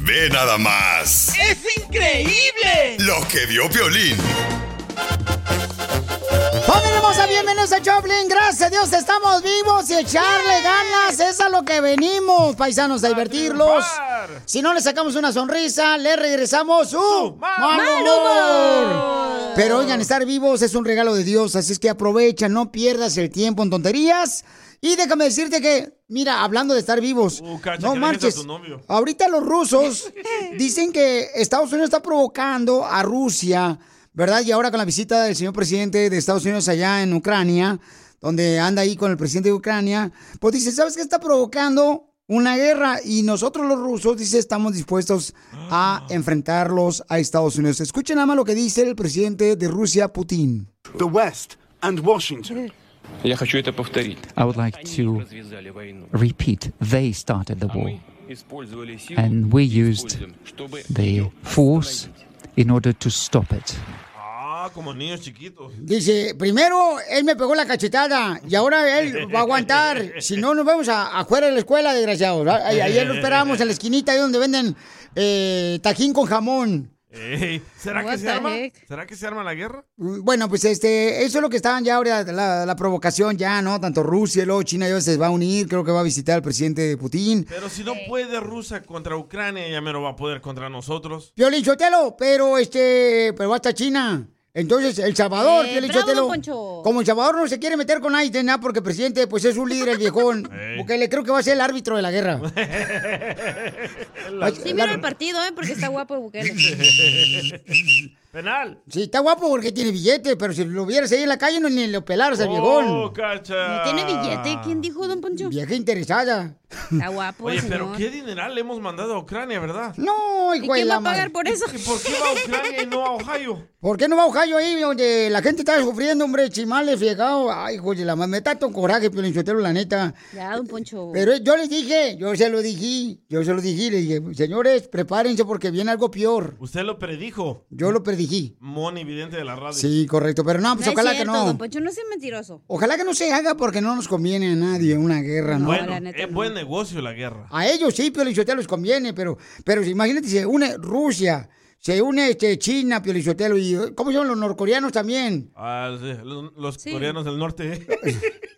Ve nada más ¡Es increíble! lo que vio Piolín. ¡Familia hermosa! Bienvenidos a Choplin. Gracias a Dios estamos vivos y echarle ganas. Es a lo que venimos, paisanos, a divertirlos. Si no le sacamos una sonrisa, le regresamos su mal humor. Pero oigan, estar vivos es un regalo de Dios, así es que aprovecha, no pierdas el tiempo en tonterías. Y déjame decirte que, mira, hablando de estar vivos, Uh, Cacha, no marches. dices a tu novio. Ahorita los rusos dicen que Estados Unidos está provocando a Rusia, ¿verdad? Y ahora con la visita del señor presidente de Estados Unidos allá en Ucrania, donde anda ahí con el presidente de Ucrania, pues dice, ¿sabes qué está provocando? Una guerra y nosotros los rusos, dice, estamos dispuestos a enfrentarlos a Estados Unidos. Escuchen nada más lo que dice el presidente de Rusia, Putin. The West and Washington I would like to repeat they started the war, and we used the force in order to stop it. como niños chiquitos. Dice, primero él me pegó la cachetada y ahora él va a aguantar. Si no, nos vemos afuera de la escuela, desgraciados. Ayer lo esperábamos en la esquinita ahí donde venden eh, tajín con jamón. Ey, ¿Será que se arma? ¿Será que se arma la guerra? Mm, Bueno, pues este, eso es lo que estaban ya ahora, la, la provocación ya, ¿no? Tanto Rusia luego China ya se va a unir, creo que va a visitar al presidente Putin. Pero si no puede Rusia contra Ucrania, ya me lo va a poder contra nosotros. Sotelo, pero este, pero hasta China. Entonces, El Salvador, Eh, bravo, don Poncho. como El Salvador no se quiere meter con nadie, nada, porque el presidente, pues es un líder, el viejón, porque le creo que va a ser el árbitro de la guerra. Sí, mira el partido, ¿eh? Porque está guapo Bukele. Penal. Sí, está guapo porque tiene billete, pero si lo vieras ahí en la calle, no ni lo pelaras al Oh, viejón. cacha. ¿Tiene billete? ¿Quién dijo, don Poncho? Vieja interesada. Está guapo, Oye, señor. pero qué dineral le hemos mandado a Ucrania, ¿verdad? No, hijo de quién va a pagar por eso? ¿Y por qué va a Ucrania y no a Ohio? ¿Por qué no va a Ohio ahí donde la gente está sufriendo, hombre, chimales, fiegado? Ay, hijo de la madre, me está con coraje, Piolín Sotelo, la neta. Ya, don Poncho. Pero yo les dije, yo se lo dije, yo se lo dije, le dije, señores, prepárense porque viene algo peor. Usted lo predijo. Yo lo predije. Moni, vidente de la radio. Sí, correcto, pero no, pues no ojalá es cierto, que no. don Poncho, no sea mentiroso. Ojalá que no se haga porque no nos conviene a nadie una guerra, ¿no? Bueno, es buen negocio la guerra. A ellos sí, Piolichotelo les conviene, pero, pero imagínate, se une Rusia, se une este, China, Piolichotelo, y ¿cómo se llaman los norcoreanos también? Ah, sí, los los coreanos del norte.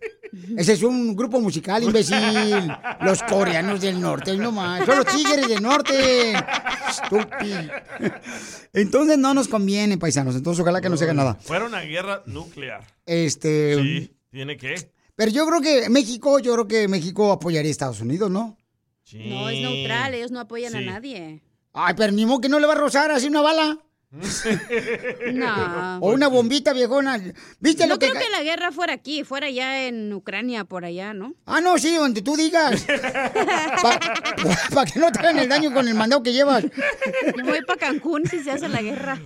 Ese es un grupo musical, imbécil. Los coreanos del norte, no más. Son los tigres del norte. Estúpido. Entonces no nos conviene, paisanos. Entonces ojalá que no se haga nada. Fuera una guerra nuclear. Este. Sí, tiene que. Pero yo creo que México, yo creo que México apoyaría a Estados Unidos, ¿no? No, es neutral, ellos no apoyan a Sí. nadie. Ay, pero ni modo que no le va a rozar así una bala. No. O una bombita viejona. ¿Viste no lo que.? creo que la guerra fuera aquí, fuera ya en Ucrania, por allá, ¿no? Ah, no, sí, donde tú digas. Para que no te hagan el daño con el mandado que llevas. Yo voy para Cancún si se hace la guerra.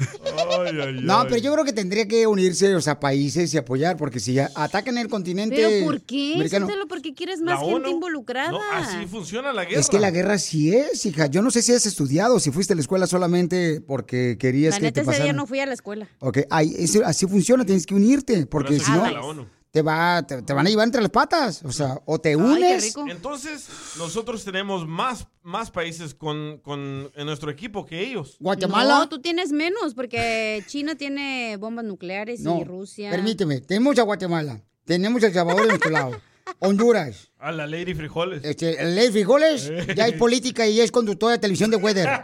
No, pero yo creo que tendría que unirse, o sea, países y apoyar, porque si atacan el continente ¿Pero por qué? americano. Porque quieres más La gente ONU. involucrada. No, así funciona la guerra. Es que la guerra sí es, hija. Yo no sé si has estudiado, si fuiste a la escuela solamente porque querías La que neta, te ese día no fui a la escuela. Ok, ay, eso- así funciona, tienes que unirte, porque si no, te, va, te, te van a llevar entre las patas. O sea, o te unes. Entonces, nosotros tenemos más, más países con, con, en nuestro equipo que ellos. No, tú tienes menos, porque China tiene bombas nucleares No, y Rusia. permíteme, tenemos a Guatemala, tenemos a El Salvador de nuestro lado, Honduras, A la Lady Frijoles. este, Ley Frijoles, ya es política y es conductora de televisión de Weather.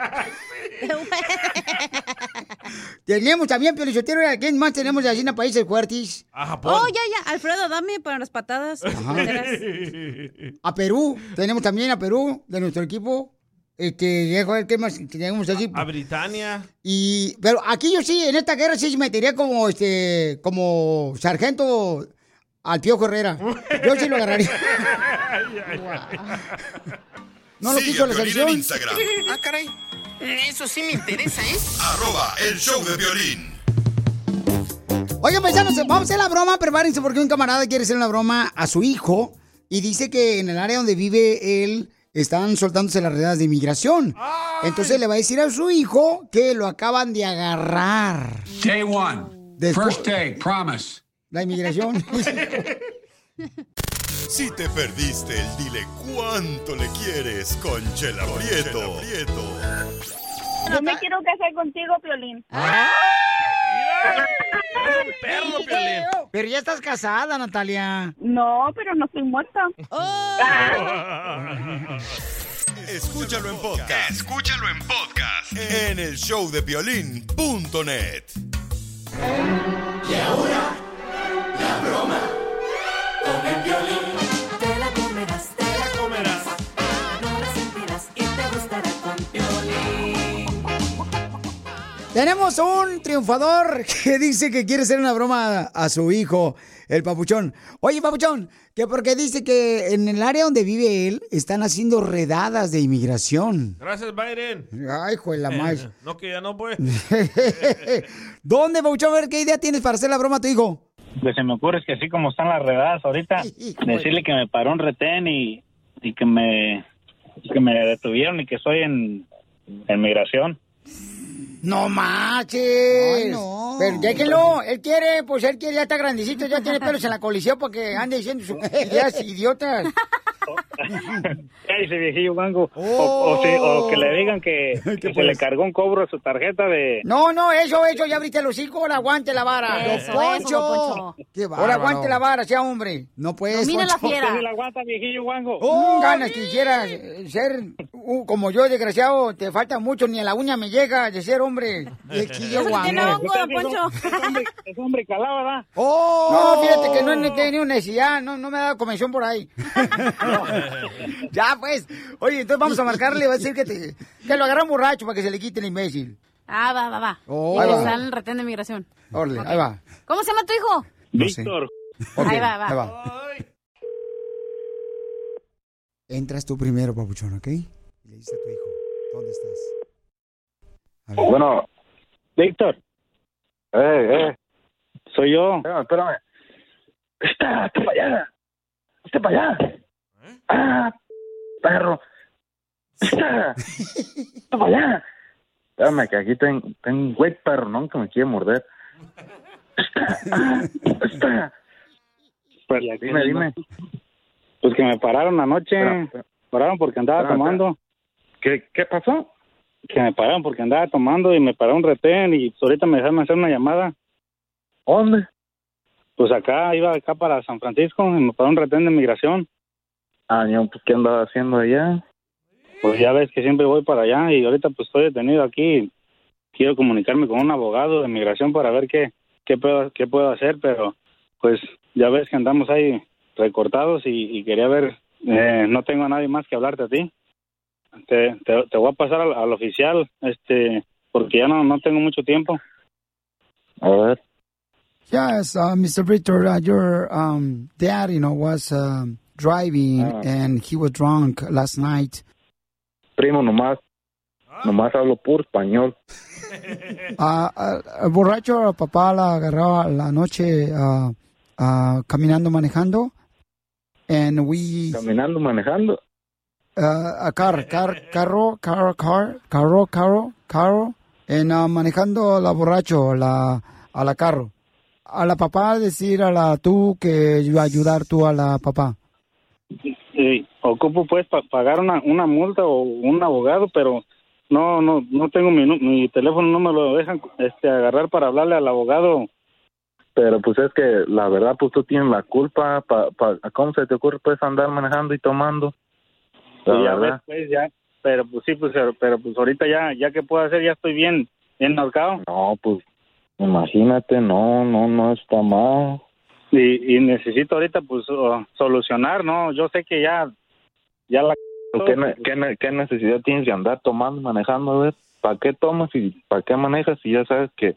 Tenemos también, Piolichotero, ¿a quién más tenemos de allí en Países Fuertes? A Japón. Oh, ya, ya. Alfredo, dame para las patadas. A Perú, tenemos también a Perú, de nuestro equipo. Este, dejo qué más tenemos así. A Britania. Y, pero aquí yo sí, en esta guerra sí me metería como, este, como sargento al Pío Herrera. Yo sí lo agarraría. No lo quiso a la selección. Instagram. Ah, caray. Eso sí me interesa, ¿eh? Arroba el show de violín. Oigan, paisanos, vamos a hacer la broma. Prepárense porque un camarada quiere hacer una broma a su hijo y dice que en el área donde vive él están soltándose las redadas de inmigración. Entonces le va a decir a su hijo que lo acaban de agarrar. Day one. Después- First day, promise. La inmigración. Si te perdiste el dile cuánto le quieres con Chela Prieto. Yo me quiero casar contigo, Piolín. perro, Piolín. Pero ya estás casada, Natalia. No, pero no estoy muerta. Escúchalo en podcast. Escúchalo en podcast. En el showdepiolín.net. Y ahora, la broma con el violín. Te la comerás, te la comerás. No la sentirás y te gustará con violín. Tenemos un triunfador que dice que quiere hacer una broma a, su hijo, el papuchón. Oye, papuchón, que porque dice que en el área donde vive él están haciendo redadas de inmigración. Gracias, Biden. Ay, hijo de la más. No, que ya no pues. ¿Dónde, papuchón? A ver, ¿qué idea tienes para hacer la broma a tu hijo? Lo que se me ocurre es que así como están las redadas ahorita, decirle que me paró un retén y, y que me que me detuvieron y que soy en, en migración. No manches. Pero déjenlo, él quiere, pues él quiere, ya está grandecito, ya tiene pelos en la colisión para que ande diciendo sus ideas idiotas. Ay, ese viejillo mango. O, o, si- o que le digan que, que se le cargó un cobro a su tarjeta de... No, no, eso, eso, ya abriste el hocico, ahora aguante la vara. Eso, Poncho. Poncho. Qué. Ahora aguante la vara, sea hombre. No puedes, Domina la Poncho. fiera. ¿Por qué no la aguanta, viejillo guango? Oh, ganas quisiera ser uh, como yo, desgraciado. Te falta mucho, ni a la uña me llega de ser hombre. Viejillo guango. Es hombre, es hombre calado, ¿verdad? Oh. No, fíjate que no he tenido necesidad, no, no me ha dado comisión por ahí. ya, pues. Oye, entonces vamos a marcarle, va a decir que, te, que lo agarra un borracho para que se le quite el imbécil. Ah, va, va, va. Oh. y está en el retén de migración. Orle, ahí va. ¿Cómo se llama tu hijo? Víctor. Ahí va, va. ahí va. Entras tú primero, papuchón, ¿ok? Y le dices a tu hijo, ¿dónde estás? Bueno, Víctor. Eh, eh. Soy yo. Espérame, espérame. Está, está para allá. Está para allá. Ah, perro. Allá. Espérame, que aquí tengo, un güey perro, ¿no? Que me quiere morder. Está, está. Pues, Dime, dime. Pues que me pararon anoche. Espera, Pararon porque andaba tomando. ¿Qué, ¿Qué pasó? Que me pararon porque andaba tomando y me paró un retén y ahorita me dejaron hacer una llamada. ¿Dónde? Pues acá, iba acá para San Francisco y me paró un retén de migración. Ah, yo, pues, ¿qué andaba haciendo allá? Pues ya ves que siempre voy para allá y ahorita pues estoy detenido aquí. Quiero comunicarme con un abogado de migración para ver qué, qué, puedo, qué puedo hacer, pero pues ya ves que andamos ahí recortados y, y quería ver, eh, no tengo a nadie más que hablarte a ti. Te, te, te voy a pasar al, al oficial, este, porque ya no, no tengo mucho tiempo. A ver. Yes, uh, Mr. Victor, uh, your um, dad, you know, was um, driving Ah. and he was drunk last night. Primo, nomás. Nomás hablo puro español. Ah, ah, borracho, el papá la agarraba la noche ah, ah, caminando, manejando. And we... Caminando, manejando. ah, a car, car, carro, carro, car, carro, carro, carro. En ah, manejando la borracho, la, a la carro. A la papá decir a la tú que iba a ayudar tú a la papá. Sí, ocupo pues pa- pagar una, una multa o un abogado, pero no no no tengo mi, mi teléfono, no me lo dejan este agarrar para hablarle al abogado. Pero pues es que la verdad, pues tú tienes la culpa. Pa, pa, ¿Cómo se te ocurre pues andar manejando y tomando? La Sí, ya ves, pues ya, pero pues sí, pues pero, pero, pues ahorita ya ya que puedo hacer ya estoy bien bien ahorcado. No, pues imagínate, no, no, no está mal. Y, y necesito ahorita pues oh, solucionar, ¿no? Yo sé que ya, ya la... ¿Qué, ne- qué ne- qué necesidad tienes de andar tomando, manejando? A ver, ¿para qué tomas y para qué manejas? Y ya sabes que,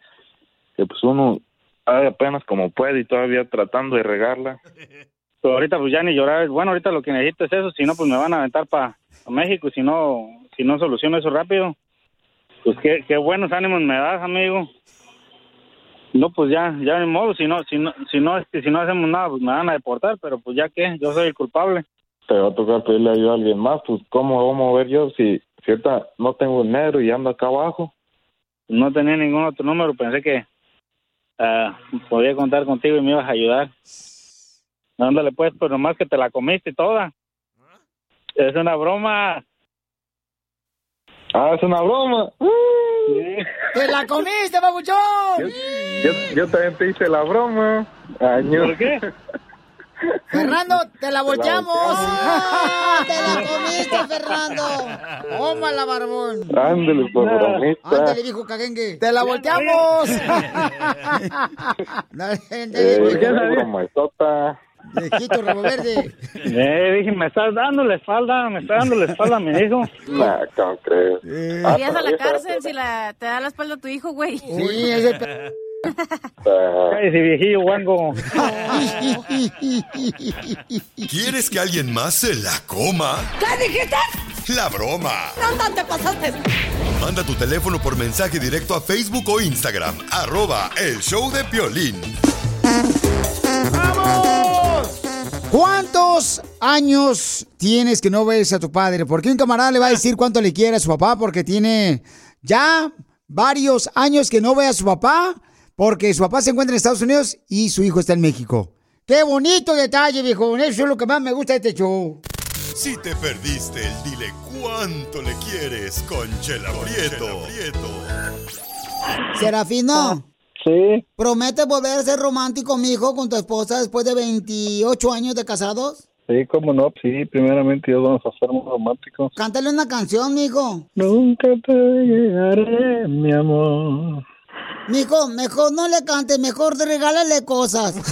que pues uno hace apenas como puede y todavía tratando de regarla. Pero ahorita pues ya ni llorar. Bueno, ahorita lo que necesito es eso, si no pues me van a aventar para México, si no, si no soluciono eso rápido. Pues qué, qué buenos ánimos me das, amigo. No, pues ya, ya de modo, si no, si no, si no, este, si no hacemos nada, pues me van a deportar, pero pues ya que, yo soy el culpable. Te va a tocar pedirle ayuda a alguien más, pues ¿cómo vamos a ver yo si, si ahorita no tengo dinero y ando acá abajo? No tenía ningún otro número, pensé que ah, podía contar contigo y me ibas a ayudar. Ándale pues, pues nomás que te la comiste toda. Es una broma. Ah, es una broma. ¡Te la comiste, babuchón! Yo, yo también te hice la broma. Año. ¿Por qué? Fernando, te la volteamos. volteamos. ¡Te la comiste, Fernando! ¡Tómala, barbón! Ándale, por bromista. Ándale, viejo cagengue. ¡Te la volteamos! Dale, Eh, Viejito rabo verde. Eh, dije, me estás dando la espalda, me está dando la espalda a mi hijo. Nah, ¿cómo crees? Ah, Irías a la todavía cárcel si la, te da la espalda a tu hijo, güey. Sí, ese pe- Cállese, viejillo guango. ¿Quieres que alguien más se la coma? ¿Qué dijiste? La broma. ¿Dónde te pasaste? Manda tu teléfono por mensaje directo a Facebook o Instagram. Arroba el show de Piolín. ¿Cuántos años tienes que no ves a tu padre? Porque un camarada le va a decir cuánto le quiere a su papá porque tiene ya varios años que no ve a su papá porque su papá se encuentra en Estados Unidos y su hijo está en México. ¡Qué bonito detalle, viejo! Eso es lo que más me gusta de este show. Si te perdiste el dile cuánto le quieres con Chela Prieto. Serafino. Sí. ¿Prometes volver a ser romántico, mijo, con tu esposa después de 28 años de casados? Sí, cómo no, sí, primeramente Dios vamos a ser muy románticos. Cántale una canción, mijo. Nunca te llegaré, mi amor. Mijo, mejor no le cantes, mejor regálale cosas.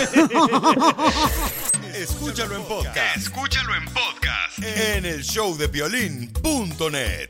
Escúchalo en podcast. Escúchalo en podcast. En el show de Piolín.net.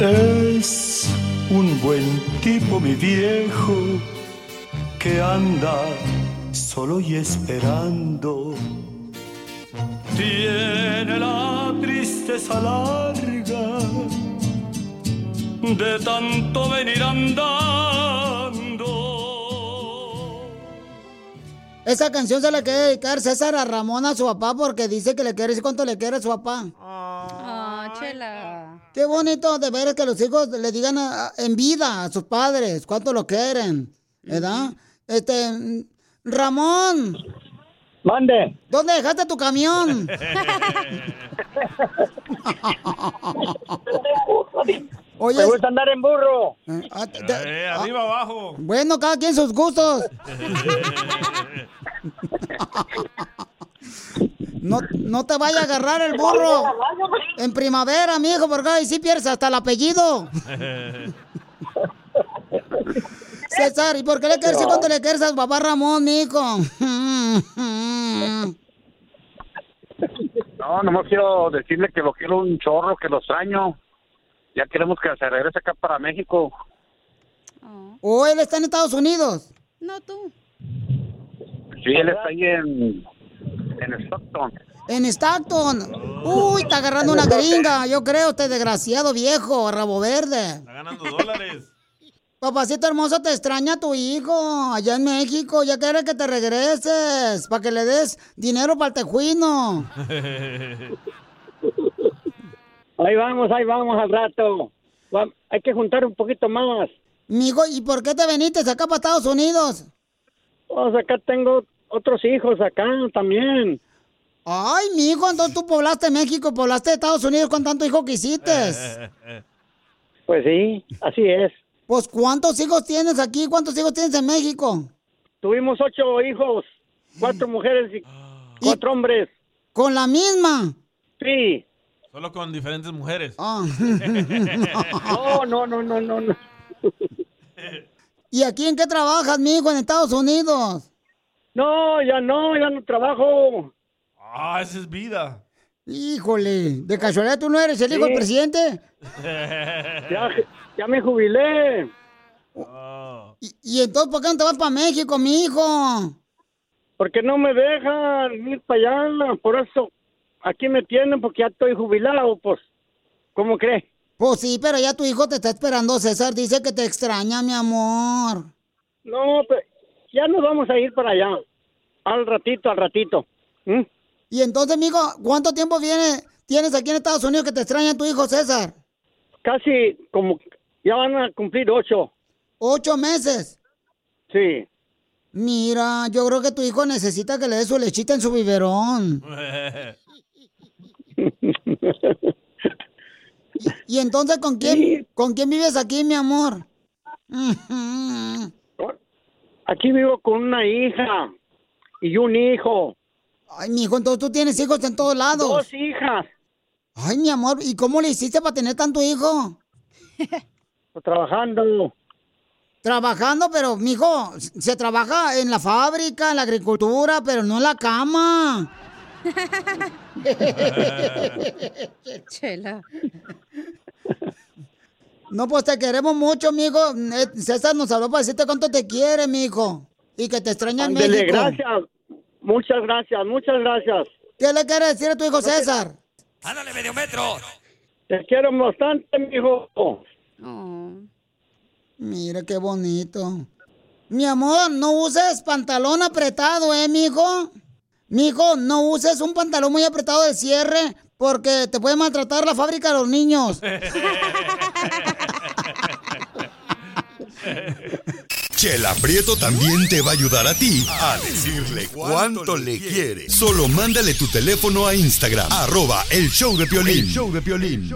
Es un buen tipo, mi viejo, que anda solo y esperando. Tiene la tristeza larga de tanto venir andando. Esa canción se la quiere dedicar César a Ramón a su papá porque dice que le quiere decir cuánto le quiere a su papá. Ah, chela. Qué bonito de ver que los hijos le digan a- a- en vida a sus padres cuánto lo quieren, ¿verdad? Este, Ramón. Mande. ¿Dónde dejaste tu camión? Oye, Me gusta andar en burro. Eh, arriba, abajo. Bueno, cada quien sus gustos. No, no te vaya a agarrar el burro en primavera, mijo, porque ahí sí pierdes hasta el apellido. César, ¿y por qué le quieres No. cuando le quieres al papá Ramón, mijo? No, nomás quiero decirle que lo quiero un chorro, que lo extraño. Ya queremos que se regrese acá para México. ¿O él está en Estados Unidos? No, tú. Sí, él está ahí en, en Stockton. En Stockton. Uy, está agarrando una gringa, yo creo, este desgraciado viejo, rabo verde. Está ganando dólares. Papacito hermoso, te extraña tu hijo allá en México. Ya quiere que te regreses para que le des dinero para el tejuino. Ahí vamos, ahí vamos al rato. Hay que juntar un poquito más. Mijo, ¿y por qué te viniste acá para Estados Unidos? Pues acá tengo otros hijos acá también. Ay, mijo, entonces tú poblaste México, poblaste Estados Unidos con tanto hijo que hiciste. Pues sí, así es. Pues, ¿cuántos hijos tienes aquí? ¿Cuántos hijos tienes en México? Tuvimos ocho hijos, cuatro mujeres y cuatro hombres. ¿Con la misma? Sí. Solo con diferentes mujeres. Ah. No, no, no, no, no. no. ¿Y aquí en qué trabajas, mijo, en Estados Unidos? No, ya no, ya no trabajo. Ah, esa es vida. Híjole, ¿de casualidad tú no eres el hijo del presidente? Ya, ya me jubilé. ¿Y, y entonces por qué no te vas para México, mijo? Porque no me dejan ir para allá. Por eso aquí me tienen porque ya estoy jubilado, pues. ¿Cómo cree? Pues sí, pero ya tu hijo te está esperando, César. Dice que te extraña, mi amor. No, pero ya nos vamos a ir para allá. Al ratito, al ratito. ¿Mm? Y entonces, mijo, ¿cuánto tiempo viene, tienes aquí en Estados Unidos que te extraña tu hijo, César? Casi como ya van a cumplir ocho. ¿Ocho meses? Sí. Mira, yo creo que tu hijo necesita que le des su lechita en su biberón. ¿Y entonces con quién, con quién vives aquí, mi amor? Aquí vivo con una hija y un hijo. Ay, mijo, entonces tú tienes hijos en todos lados. Dos hijas. Ay, mi amor, ¿y cómo le hiciste para tener tanto hijo? Pues trabajando. Trabajando, pero, mijo, se trabaja en la fábrica, en la agricultura, pero no en la cama. Chela. No, pues te queremos mucho, mijo. Eh, César nos habló para decirte cuánto te quiere, mijo. Y que te extraña en México. gracias. Muchas gracias, muchas gracias. ¿Qué le quiere decir a tu hijo César? ¡Ándale, medio metro! Te quiero bastante, mijo. Mira qué bonito. Mi amor, no uses pantalón apretado, ¿eh, mijo? Mijo, no uses un pantalón muy apretado de cierre porque te puede maltratar la fábrica de los niños. Chela Prieto también te va a ayudar a ti a decirle cuánto le quiere. Solo mándale tu teléfono a Instagram, arroba el show de Piolín. El show de Piolín.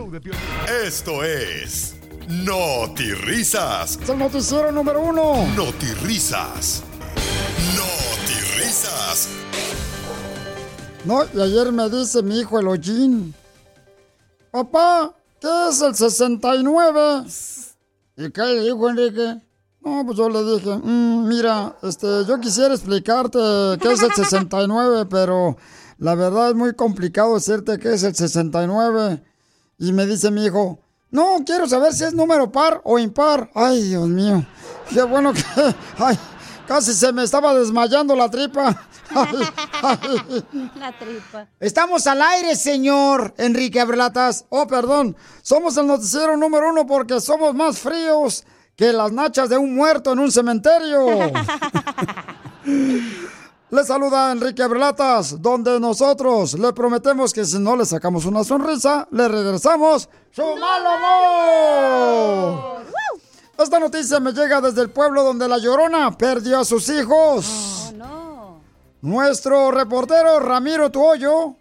Esto es Risas. Es el noticiero número uno. Risas. Risas. No, y ayer me dice mi hijo el hollín. Papá, ¿qué es el 69? ¿Y qué le dijo Enrique? No, pues yo le dije, "Mm, mira, este, yo quisiera explicarte qué es el 69, pero la verdad es muy complicado decirte qué es el 69. Y me dice mi hijo, no, quiero saber si es número par o impar. Ay, Dios mío, qué bueno que... Ay, casi se me estaba desmayando la tripa. La tripa. Estamos al aire, señor Enrique Abrelatas. Oh, perdón. Somos el noticiero número uno porque somos más fríos que las nachas de un muerto en un cementerio. Le saluda Enrique Abrelatas, donde nosotros le prometemos que si no le sacamos una sonrisa, le regresamos su mal humor. Esta noticia me llega desde el pueblo donde la llorona perdió a sus hijos. Nuestro reportero Ramiro Tuoyo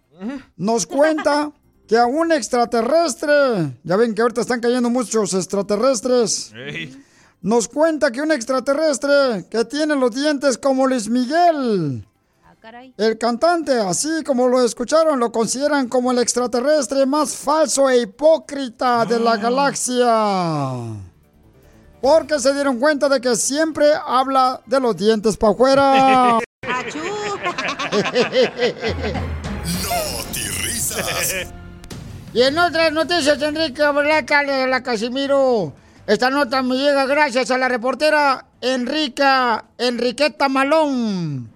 nos cuenta que a un extraterrestre, ya ven que ahorita están cayendo muchos extraterrestres, nos cuenta que un extraterrestre que tiene los dientes como Luis Miguel, el cantante, así como lo escucharon, lo consideran como el extraterrestre más falso e hipócrita de la galaxia. Porque se dieron cuenta de que siempre habla de los dientes para afuera. risas. Y en otras noticias, Enrique Berlaca de la Casimiro. Esta nota me llega gracias a la reportera Enrica, Enriqueta Malón.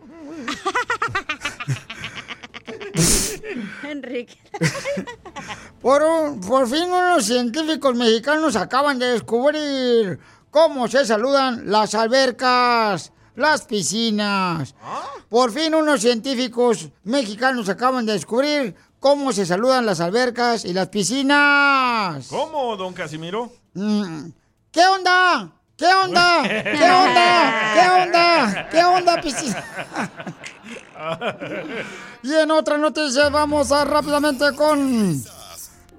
Enrique. Por, un- por fin unos científicos mexicanos acaban de descubrir cómo se saludan las albercas, las piscinas. Por fin unos científicos mexicanos acaban de descubrir cómo se saludan las albercas y las piscinas. ¿Cómo, don Casimiro? Mm, ¿Qué onda? ¿Qué onda? ¿Qué onda? ¿Qué onda? ¿Qué onda, piscina? Y en otra noticia vamos a rápidamente con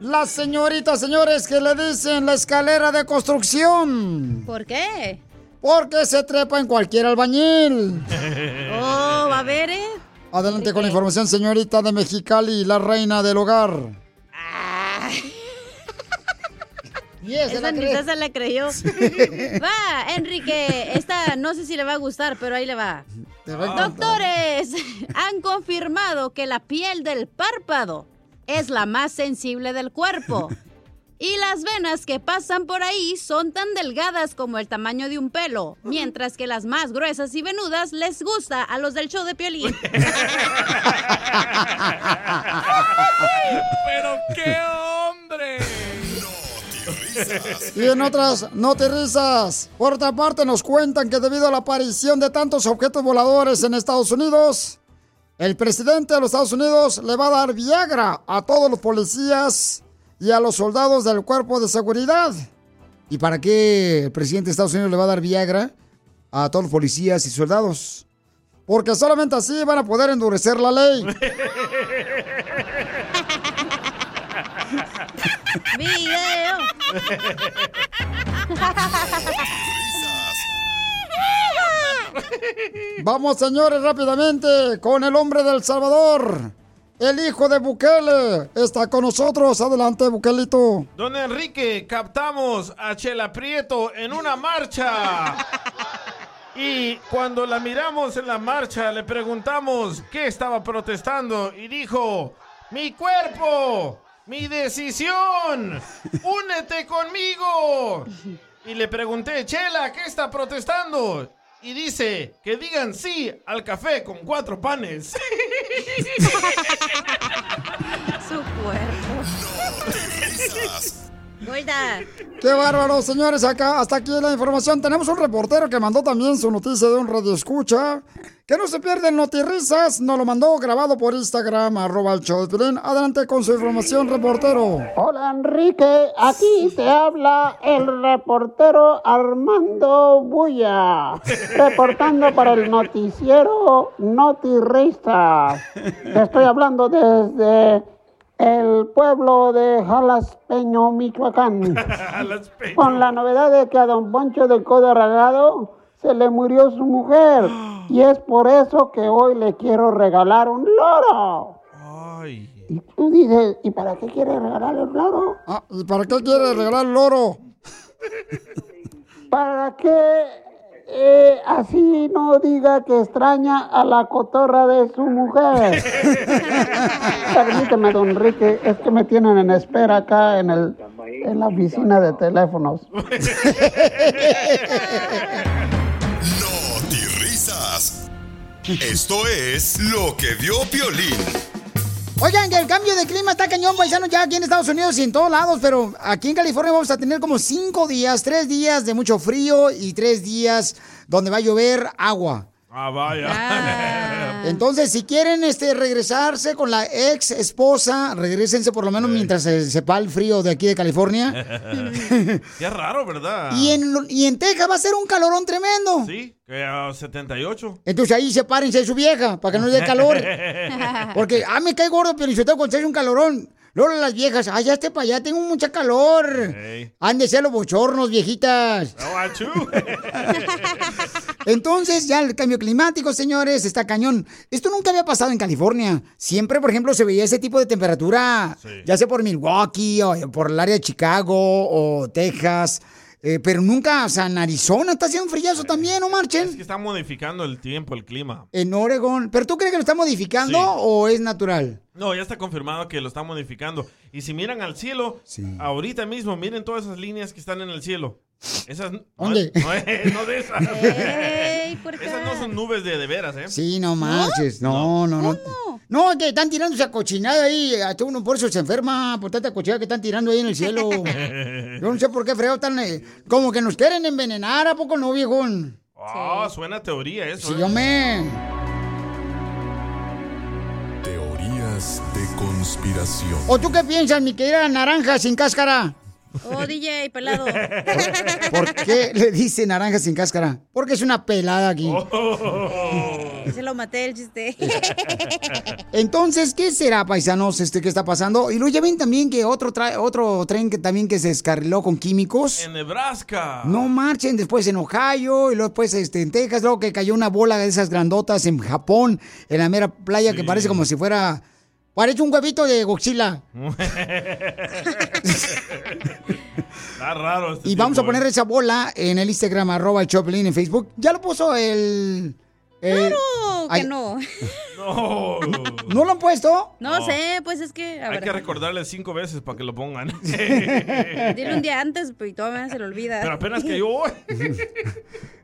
las señoritas, señores, que le dicen la escalera de construcción. ¿Por qué? Porque se trepa en cualquier albañil. Oh, va a ver, ¿eh? Adelante con la información, señorita de Mexicali, la reina del hogar. Y esa ni se la creyó. va, Enrique. Esta no sé si le va a gustar, pero ahí le va. Doctores han confirmado que la piel del párpado es la más sensible del cuerpo. Y las venas que pasan por ahí son tan delgadas como el tamaño de un pelo, mientras que las más gruesas y venudas les gusta a los del show de Piolín. ¡Pero qué hombre! Y en otras notirrisas, por otra parte nos cuentan que debido a la aparición de tantos objetos voladores en Estados Unidos, el presidente de los Estados Unidos le va a dar Viagra a todos los policías y a los soldados del cuerpo de seguridad. ¿Y para qué el presidente de Estados Unidos le va a dar Viagra a todos los policías y soldados? Porque solamente así van a poder endurecer la ley. ¡Video! Vamos, señores, rápidamente con el hombre del Salvador. El hijo de Bukele está con nosotros. Adelante, Bukelito. Don Enrique, captamos a Chela Prieto en una marcha. Y cuando la miramos en la marcha, le preguntamos qué estaba protestando y dijo, mi cuerpo, mi decisión, únete conmigo. Y le pregunté, Chela, ¿qué está protestando? Y dice, que digan sí al café con cuatro panes. Su cuerpo. Gorda. Qué bárbaro, señores. Acá, hasta aquí la información. Tenemos un reportero que mandó también su noticia de un radio escucha. Que no se pierden notirrisas. Nos lo mandó grabado por Instagram, arroba el show de. Adelante con su información, reportero. Hola Enrique, aquí te habla el reportero Armando Bulla, reportando para el noticiero Notirristas. Te estoy hablando desde el pueblo de Jalaspeño, Michoacán, con la novedad de que a don Poncho de Codo Ragado se le murió su mujer y es por eso que hoy le quiero regalar un loro. Y tú dices, ¿y para qué quieres regalar el loro? Ah, ¿y para qué quieres regalar el loro? Para que eh, así no diga que extraña a la cotorra de su mujer. Permíteme, don Enrique, es que me tienen en espera acá en, el, en la oficina de teléfonos. risas. Esto es lo que vio Piolín. Oigan, que el cambio de clima está cañón, paisanos, ya aquí en Estados Unidos y en todos lados, pero aquí en California vamos a tener como cinco días, tres días de mucho frío y tres días donde va a llover agua. Ah, vaya. Entonces, si quieren este, regresarse con la ex esposa, regresense por lo menos mientras se sepa el frío de aquí de California. Qué raro, ¿verdad? y, en, y en Texas va a ser un calorón tremendo. Sí, que a 78. Entonces ahí sepárense de su vieja para que no dé calor. Porque, ah, me cae gordo, pero si hace un calorón, Luego las viejas, ay, ya esté para allá, tengo mucha calor. Ey. Han de ser los bochornos, viejitas. No. Entonces, ya el cambio climático, señores, está cañón. Esto nunca había pasado en California. Siempre, por ejemplo, se veía ese tipo de temperatura, ya sea por Milwaukee o por el área de Chicago o Texas. Eh, pero nunca, o sea, en Arizona está haciendo frillazo también, ¿no Es marchen? que está modificando el tiempo, el clima. En Oregon. ¿Pero tú crees que lo está modificando Sí. o es natural? No, ya está confirmado que lo está modificando. Y si miran al cielo, ahorita mismo, miren todas esas líneas que están en el cielo. Esas no, ¿Dónde? No, es- no de esas. esas no son nubes de de veras, ¿eh? Sí, no marches. No, no, no. No, que están tirando esa cochinada ahí. Hasta uno por eso se enferma por tanta cochinada que están tirando ahí en el cielo. Yo no sé por qué freo están. eh, como que nos quieren envenenar, ¿a poco no, viejón? Ah, suena a teoría eso. Sí, ¿eh? yo me. Teorías de conspiración. ¿O tú qué piensas, mi querida naranja sin cáscara? Oh, DJ, pelado. ¿Por qué le dice naranja sin cáscara? Porque es una pelada aquí. Oh. Se lo maté el chiste. Entonces, ¿qué será, paisanos, este que está pasando? Y luego ya ven también que otro, tra- otro tren que también que se descarriló con químicos. En Nebraska. No marchen después en Ohio y luego después este, en Texas, luego que cayó una bola de esas grandotas en Japón, en la mera playa que parece como si fuera... Parece un huevito de Godzilla. Está raro. Este Y vamos a poner esa bola en el Instagram, arroba el Choplin en Facebook. Ya lo puso el... el- Claro que Ay, no. No. ¿No lo han puesto? No, No. sé, pues es que. A Hay ver, que recordarle cinco veces para que lo pongan. dile un día antes, pues y todavía se le olvida. Pero apenas que yo.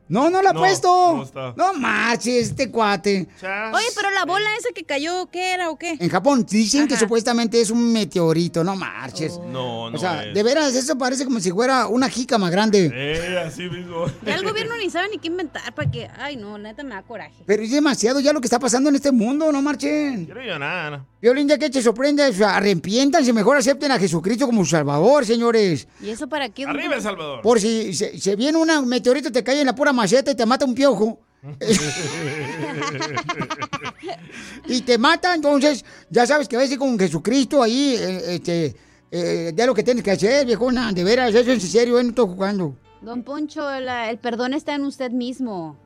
No, no lo ha No, puesto. no está. No marches, este cuate. Oye, pero la bola esa que cayó, ¿qué era o qué? En Japón dicen que supuestamente es un meteorito, no marches. No, no. o sea, es. de veras, eso parece como si fuera una jícama grande. Eh, así mismo. Ya el gobierno ni sabe ni qué inventar para que. Ay, no, neta me da coraje. Pero es demasiado ya lo que está pasando en este mundo, no marchen. Quiero llorar. Violín, ya que te sorprende, o sea, arrepiéntanse, mejor acepten a Jesucristo como su Salvador, señores. ¿Y eso para qué? Arriba El Salvador. Por si se, se viene un meteorito, te cae en la pura maceta y te mata un piojo. y te mata, entonces ya sabes que a veces con Jesucristo ahí, eh, este, eh, ya lo que tienes que hacer, viejona, de veras, eso es en serio, eh, no estoy jugando. Don Poncho, la- el perdón está en usted mismo.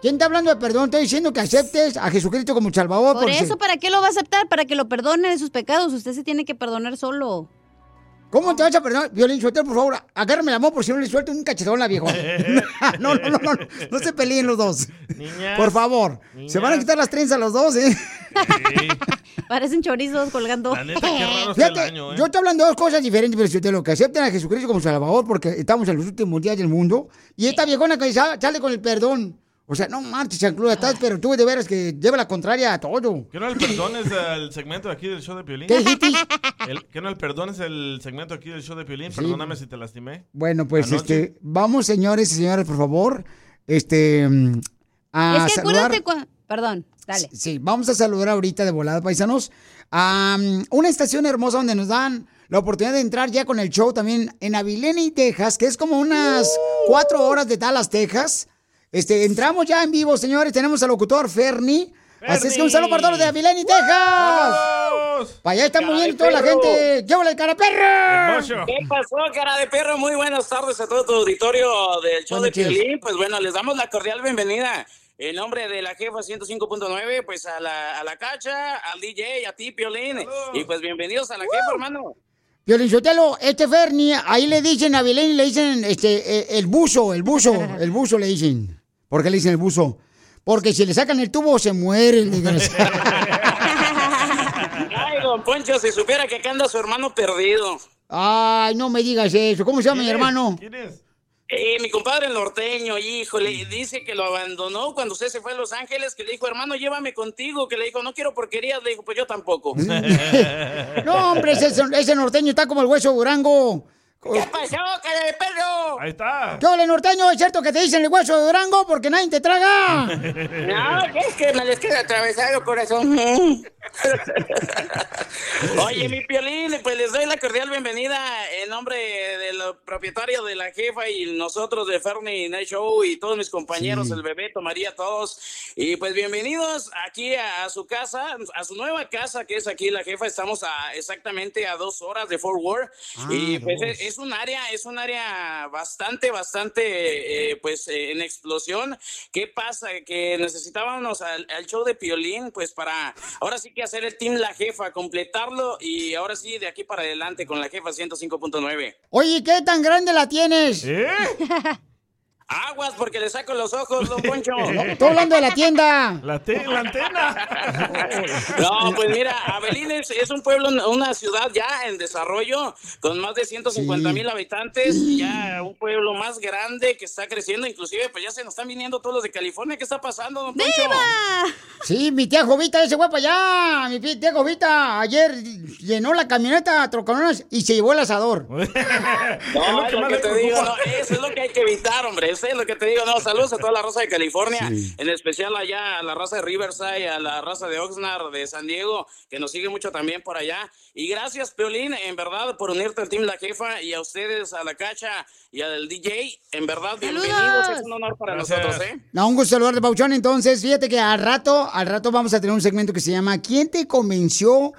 ¿Quién está hablando de perdón? Estoy diciendo que aceptes a Jesucristo como Salvador. Por eso, ¿para qué lo va a aceptar? Para que lo perdone de sus pecados. Usted se tiene que perdonar solo. ¿Cómo te vas a perdonar? Violín, suelta, por favor, agárrame la mano por si no le suelto un cachetón a la vieja. No, no, no, no, no, no se peleen los dos. Niñas. Por favor. Se van a quitar las trenzas los dos, ¿eh? Parecen chorizos colgando. La neta, qué raro está el Fíjate, año, ¿eh? yo estoy hablando de dos cosas diferentes, pero si usted lo que acepten a Jesucristo como Salvador, porque estamos en los últimos días del mundo, y esta viejona que sa- sale con el perdón. O sea, no marches, Chancluda, estás, pero tú de veras que lleva la contraria a todo. ¿Que no el perdón es el segmento de aquí del show de Piolín? ¿Qué dijiste? ¿Que no el perdón es el segmento aquí del show de Piolín? Perdóname si te lastimé. Bueno, pues Anoche. este, vamos, señores y señoras, por favor, este, mm, a es que saludar. acuérdate Perdón, dale. Sí, vamos a saludar ahorita de volada, paisanos, a mm, una estación hermosa donde nos dan la oportunidad de entrar ya con el show también en Abilene, Texas, que es como unas cuatro horas de Dallas, Texas. Este, entramos ya en vivo, señores, tenemos al locutor Fernie. Así es que un saludo para todos los de Abilene, Texas. Para allá está muy bien toda la gente. ¡Llévale el cara perro! ¿Qué pasó, cara de perro? Muy buenas tardes a todo tu auditorio del show de. Piolín. Pues bueno, les damos la cordial bienvenida. En nombre de la jefa 105.9, pues a la, a la cacha, al DJ, a ti, Piolín. Y pues bienvenidos a la jefa, hermano. Piolín Sotelo, este Fernie, ahí le dicen a Abilene, le dicen este, eh, el buzo, el buzo, el buzo le dicen. ¿Por qué le dicen el buzo? Porque si le sacan el tubo se muere el desgraciado. Ay, don Poncho, si supiera que acá anda su hermano perdido. Ay, no me digas eso. ¿Cómo se llama mi hermano? ¿Quién es? Eh, mi compadre el norteño, híjole, dice que lo abandonó cuando usted se fue a Los Ángeles, que le dijo, hermano, llévame contigo, que le dijo, no quiero porquerías, le dijo, pues yo tampoco. No, hombre, ese, ese norteño está como el hueso de Durango. ¿Qué pasó, cara de perro? Ahí está. ¿Qué ole, norteño? ¿Es cierto que te dicen el hueso de Durango porque nadie te traga? No, es que me les queda atravesado, corazón. Oye, mi piolín, pues les doy la cordial bienvenida en nombre del propietario de la jefa y nosotros de Fernie Night Show y todos mis compañeros, Sí. el Bebeto, María, todos. Y pues bienvenidos aquí a, a su casa, a su nueva casa que es aquí la jefa. Estamos a exactamente a dos horas de Fort Worth. Ah, y pues dos. es, es un área, es un área bastante, bastante, eh, pues eh, en explosión. ¿Qué pasa? Que necesitábamos al, al show de Piolín, pues para ahora sí que hacer el team La Jefa, completarlo y ahora sí de aquí para adelante con La Jefa 105.9. Oye, ¿qué tan grande la tienes? Aguas porque le saco los ojos, don Poncho. Estoy hablando de la tienda. La, te- la antena. No, pues mira, Abelín es, es un pueblo, una ciudad ya en desarrollo, con más de 150 mil habitantes, y ya un pueblo más grande que está creciendo, inclusive pues ya se nos están viniendo todos los de California. ¿Qué está pasando, don Poncho? Sí, mi tía Jovita ese fue para allá. Mi tía Jovita ayer llenó la camioneta a troconones y se llevó el asador. No, es lo que te digo, no, eso es lo que hay que evitar, hombre. Es lo que te digo. No, saludos a toda la raza de California, en especial allá a la raza de Riverside, a la raza de Oxnard, de San Diego, que nos sigue mucho también por allá. Y gracias, Peolín, en verdad, por unirte al Team La Jefa y a ustedes, a la Cacha y al DJ. En verdad, bienvenidos. Es un honor para nosotros, ¿eh? No, un gusto saludarte, Pauchón. Entonces, fíjate que al rato, al rato vamos a tener un segmento que se llama ¿Quién te convenció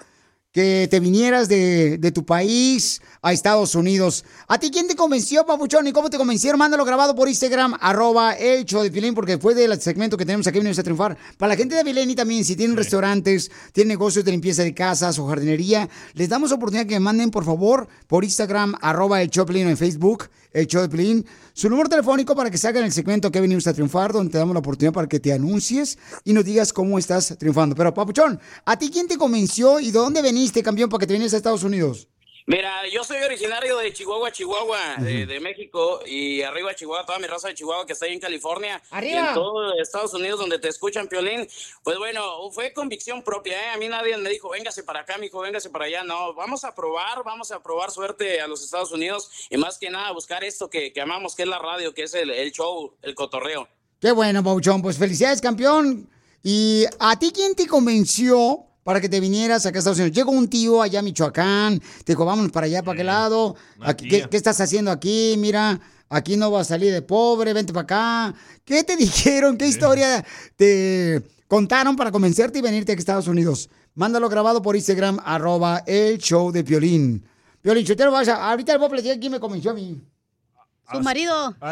que te vinieras de, de tu país a Estados Unidos? ¿A ti quién te convenció, Papuchón? ¿Y cómo te convencieron? Mándalo grabado por Instagram, arroba el show de Pilín, porque después del segmento que tenemos aquí venimos a triunfar. Para la gente de Vileni también, si tienen restaurantes, tienen negocios de limpieza de casas o jardinería, les damos oportunidad que me manden, por favor, por Instagram, arroba el show de Pilín o en Facebook, el show de Pilín, su número telefónico para que se hagan el segmento que venimos a triunfar, donde te damos la oportunidad para que te anuncies y nos digas cómo estás triunfando. Pero, Papuchón, ¿a ti quién te convenció y de dónde veniste, campeón, para que te vienes a Estados Unidos? Mira, yo soy originario de Chihuahua, Chihuahua, de, de México, y arriba Chihuahua, toda mi raza de Chihuahua que está ahí en California. ¡Arriba! Y en todo Estados Unidos donde te escuchan, Piolín. Pues bueno, fue convicción propia, ¿eh? A mí nadie me dijo, véngase para acá, mijo, véngase para allá. No, vamos a probar, vamos a probar suerte a los Estados Unidos y más que nada buscar esto que, que amamos, que es la radio, que es el, el show, el cotorreo. Qué bueno, Papuchón. Pues felicidades, campeón. ¿Y a ti quién te convenció para que te vinieras acá a Estados Unidos? Llegó un tío allá a Michoacán, te dijo, vámonos para allá, para aquel lado. Aquí- ¿Qué, qué estás haciendo aquí? Mira, aquí no vas a salir de pobre, vente para acá. ¿Qué te dijeron? ¿Qué historia te contaron para convencerte y venirte aquí a Estados Unidos? Mándalo grabado por Instagram, arroba el show de Piolín. Piolín, Chotero, vas a, ahorita le voy a platicar quién me convenció a mí. Su marido.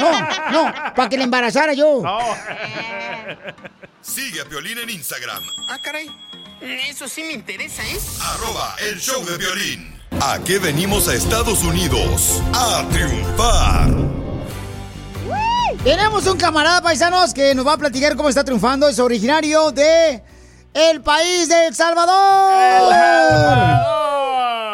No, no, para que le embarazara yo. Sigue a Piolín en Instagram, Ah, caray. Eso sí me interesa, ¿eh? arroba el show de violín. ¿A qué venimos a Estados Unidos? A triunfar. Tenemos un camarada paisanos que nos va a platicar cómo está triunfando. Es originario de el país de El Salvador.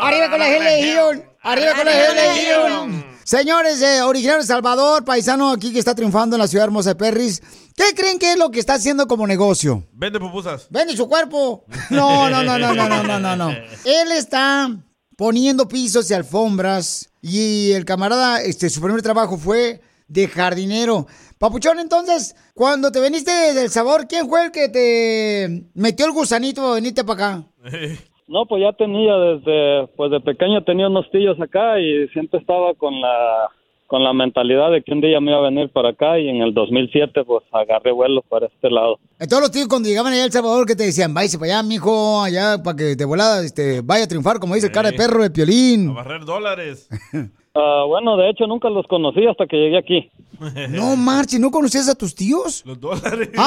Arriba con la Legión. Arriba con la Legión. Señores, eh, originario de El Salvador, paisano aquí que está triunfando en la ciudad hermosa de Perris. ¿Qué creen que es lo que está haciendo como negocio? Vende pupusas. Vende su cuerpo. No, no, no, no, no, no, no, no. no. Él está poniendo pisos y alfombras y el camarada, este, su primer trabajo fue de jardinero. Papuchón, entonces, cuando te veniste del sabor, ¿quién fue el que te metió el gusanito para venirte para acá? No, pues ya tenía desde, pues de pequeño tenía unos tillos acá y siempre estaba con la con la mentalidad de que un día me iba a venir para acá y en el 2007 pues agarré vuelo para este lado. Todos los tíos cuando llegaban allá a El Salvador que te decían, váyase para allá, mijo, allá para que de volada este, vaya a triunfar, como dice el cara de perro de piolín. A barrer dólares. Ah, bueno, de hecho nunca los conocí hasta que llegué aquí. No, Marchi, ¿no conocías a tus tíos? Los dólares.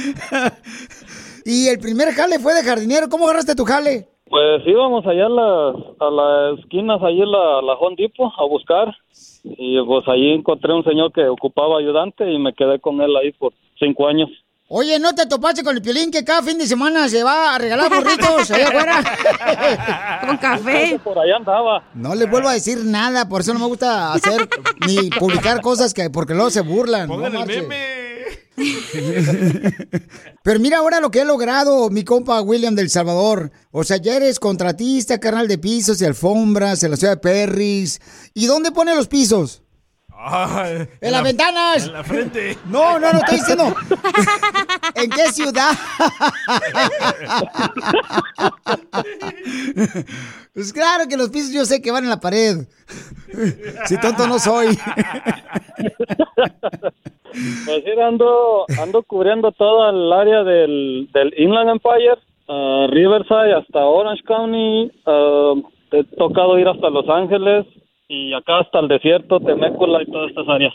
y el primer jale fue de jardinero. ¿Cómo agarraste tu jale? Pues íbamos allá a las, a las esquinas, allí la, la Home Depot a buscar y pues allí encontré un señor que ocupaba ayudante y me quedé con él ahí por cinco años. Oye, ¿no te topaste con el piolín que cada fin de semana se va a regalar burritos allá afuera? Con café. Por allá andaba. No les vuelvo a decir nada, por eso no me gusta hacer ni publicar cosas que porque luego se burlan. Pongan no el meme. Pero mira ahora lo que ha logrado mi compa William del Salvador. O sea, ya eres contratista, carnal de pisos y alfombras en la ciudad de Perris. ¿Y dónde pone los pisos? Ah, En las ventanas. En la frente. No, no, no estoy diciendo. ¿En qué ciudad? Pues claro que los pisos yo sé que van en la pared. Si tonto no soy. Pues sí, ando, ando cubriendo toda el área del, del Inland Empire, ah, Riverside hasta Orange County. ah, he tocado ir hasta Los Ángeles y acá hasta el desierto, Temécula y todas estas áreas.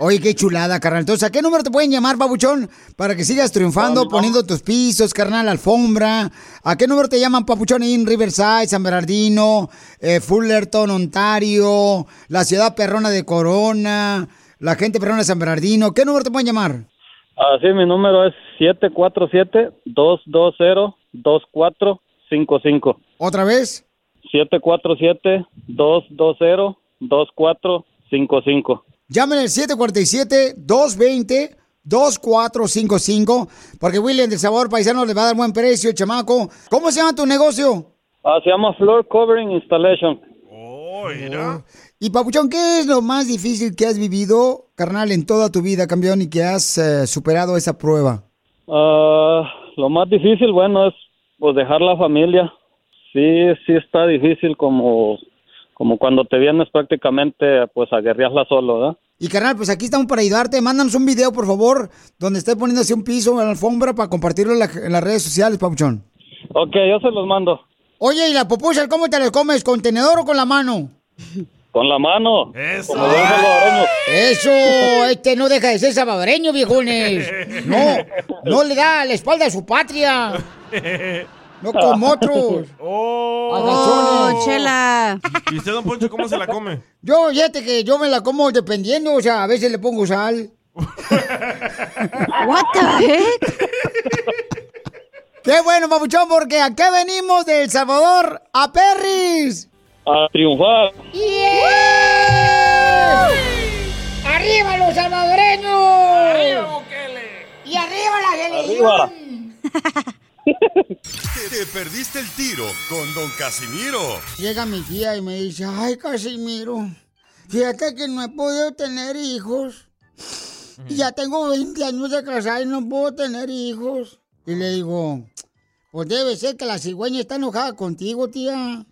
Oye, qué chulada, carnal. Entonces, ¿a qué número te pueden llamar, papuchón? Para que sigas triunfando, poniendo tus pisos, carnal, alfombra. ¿A qué número te llaman, papuchón, en Riverside, San Bernardino, eh, Fullerton, Ontario, la ciudad perrona de Corona, la gente perrona de San Bernardino? ¿Qué número te pueden llamar? Así, mi número es 747-220-2455. ¿Otra vez? 747-220-2455. Llamen al 747-220-2455, porque William del Sabor Paisano le va a dar buen precio, chamaco. ¿Cómo se llama tu negocio? Ah, se llama Floor Covering Installation. Y Papuchón, ¿qué es lo más difícil que has vivido, carnal, en toda tu vida, campeón, y que has eh, superado esa prueba? Ah, lo más difícil, bueno, es pues dejar la familia. Sí, sí está difícil como, como cuando te vienes prácticamente pues a guerrearla solo, ¿verdad? Y carnal, pues aquí estamos para ayudarte. Mándanos un video, por favor, donde estés poniéndose un piso en la alfombra para compartirlo en, la- en las redes sociales, Papuchón. Ok, yo se los mando. Oye, ¿y la pupusa cómo te la comes? ¿Con tenedor o con la mano? Con la mano. Eso. Como. Eso, este no deja de ser salvadoreño, viejones. No, no le da la espalda a su patria. No como otros. Oh, Agachones. chela. ¿Y usted, don Poncho, cómo se la come? Yo, fíjate que yo me la como dependiendo, o sea, a veces le pongo sal. What the heck? Qué bueno, papuchón, porque acá venimos de El Salvador a Perris. A triunfar. ¡Arriba los salvadoreños! ¡Y arriba la Arriba. Te, te perdiste el tiro con Don Casimiro. Llega mi tía y me dice, ay, Casimiro, fíjate que no he podido tener hijos. Y ya tengo 20 años de casada y no puedo tener hijos. Y le digo, pues debe ser que la cigüeña está enojada contigo, tía.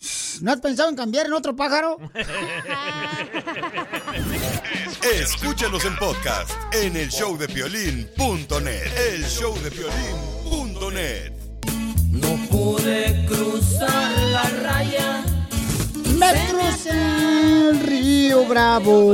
¿No has pensado en cambiar en otro pájaro? Escúchanos en podcast en el showdepiolín.net. El showdepiolín.net. No pude cruzar la raya. Me crucé el río Bravo.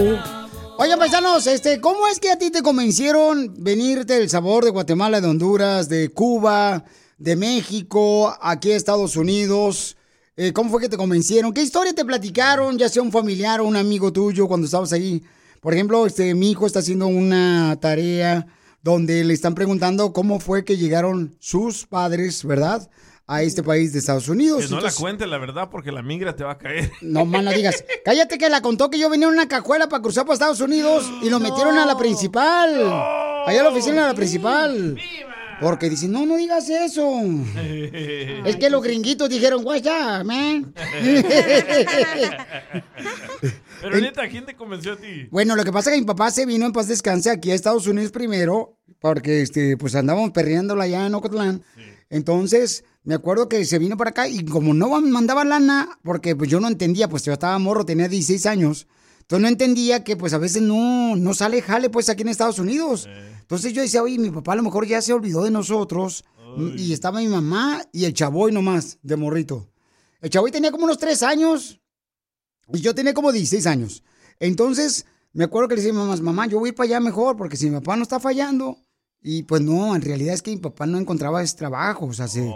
Oye, paisanos, este, ¿cómo es que a ti te convencieron venirte el sabor de Guatemala, de Honduras, de Cuba, de México, aquí a Estados Unidos? Eh, ¿Cómo fue que te convencieron? ¿Qué historia te platicaron, ya sea un familiar o un amigo tuyo cuando estabas ahí? Por ejemplo, este, mi hijo está haciendo una tarea donde le están preguntando cómo fue que llegaron sus padres, ¿verdad? A este país de Estados Unidos. Que no la cuente, la verdad, porque la migra te va a caer. no no digas. Cállate que la contó que yo venía en una cajuela para cruzar para Estados Unidos y lo metieron a la principal. Allá a la oficina de la principal. Porque dicen, no, no digas eso. Es que los gringuitos dijeron, up, man? Pero neta, ¿quién te convenció a ti? Bueno, lo que pasa es que mi papá se vino en paz descanse aquí a Estados Unidos primero, porque este, pues andábamos perreándola allá en Ocotlán. Entonces, me acuerdo que se vino para acá y como no mandaba lana, porque pues yo no entendía, pues yo estaba morro, tenía 16 años. Entonces no entendía que pues a veces no, no sale jale pues aquí en Estados Unidos. Entonces yo decía, oye, mi papá a lo mejor ya se olvidó de nosotros. Y estaba mi mamá y el chavoy nomás, de morrito. El chavoy tenía como unos 3 años. Y yo tenía como 16 años. Entonces, me acuerdo que le decía a mi mamá, mamá, yo voy para allá mejor, porque si mi papá no está fallando. Y pues no, en realidad es que mi papá no encontraba ese trabajo, o sea, se,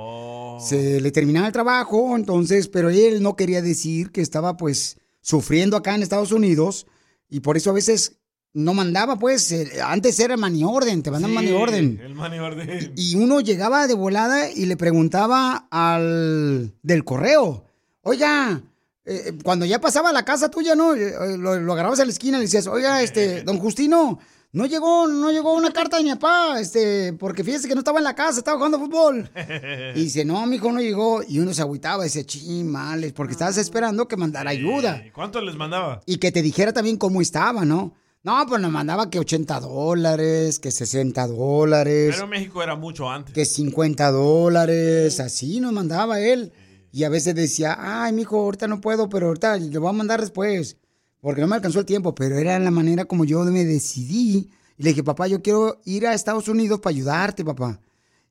se le terminaba el trabajo, entonces, pero él no quería decir que estaba pues sufriendo acá en Estados Unidos y por eso a veces no mandaba, pues, eh, antes era maniorden, te mandan maniorden. El money orden. Y uno llegaba de volada y le preguntaba al del correo, oiga, eh, cuando ya pasaba a la casa tuya, ¿no? Eh, Lo, lo agarrabas a la esquina y le decías, oiga, este, don Justino, no llegó, no llegó una carta de mi papá, este, porque fíjese que no estaba en la casa, estaba jugando fútbol. Y dice, no, mi hijo no llegó. Y uno se agüitaba, dice, ching, males, porque estabas esperando que mandara ayuda. ¿Y cuánto les mandaba? Y que te dijera también cómo estaba, ¿no? No, pues nos mandaba que 80 dólares, que 60 dólares, Pero México era mucho antes. que 50 dólares, así nos mandaba él. Y a veces decía, ay, mijo, ahorita no puedo, pero ahorita le voy a mandar después, porque no me alcanzó el tiempo. Pero era la manera como yo me decidí. Y le dije, papá, yo quiero ir a Estados Unidos para ayudarte, papá.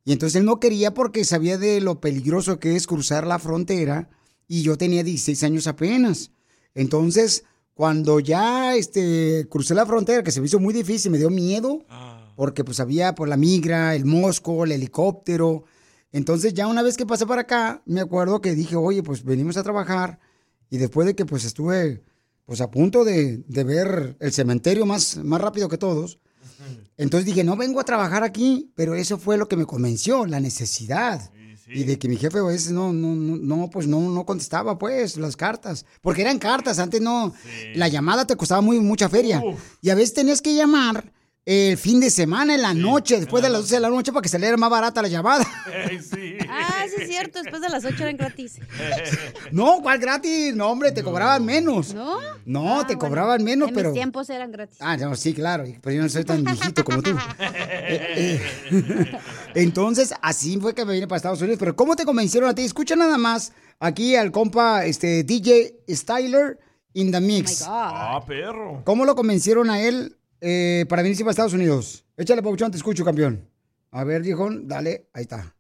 Y entonces él no quería porque sabía de lo peligroso que es cruzar la frontera y yo tenía 16 años apenas. Entonces, cuando ya este, crucé la frontera, que se me hizo muy difícil, me dio miedo, porque pues había por la migra, el mosco, el helicóptero. Entonces ya una vez que pasé para acá, me acuerdo que dije, oye, pues venimos a trabajar y después de que pues estuve pues a punto de, de ver el cementerio más, más rápido que todos, entonces dije, no vengo a trabajar aquí, pero eso fue lo que me convenció, la necesidad. Y de que mi jefe a veces no, no, no, no, pues no, no contestaba pues las cartas. Porque eran cartas, antes no. La llamada te costaba muy, mucha feria. Y a veces tenías que llamar el fin de semana, en la noche, después de las 12 de la noche, para que saliera más barata la llamada. Ah, sí es cierto, después de las 8 eran gratis. No, ¿cuál gratis? No, hombre, te cobraban menos. ¿No? No, te cobraban menos, en pero... mis tiempos eran gratis. Ah, no, sí, claro, pero yo no soy tan viejito como tú. Eh, eh, Entonces, así fue que me vine para Estados Unidos. Pero ¿cómo te convencieron a ti? Escucha nada más aquí al compa este, DJ Styler in the Mix. Ah, perro. ¿Cómo lo convencieron a él eh, para venirse para Estados Unidos? Échale, Pauchón, te escucho, campeón. A ver, viejón, dale, ahí está.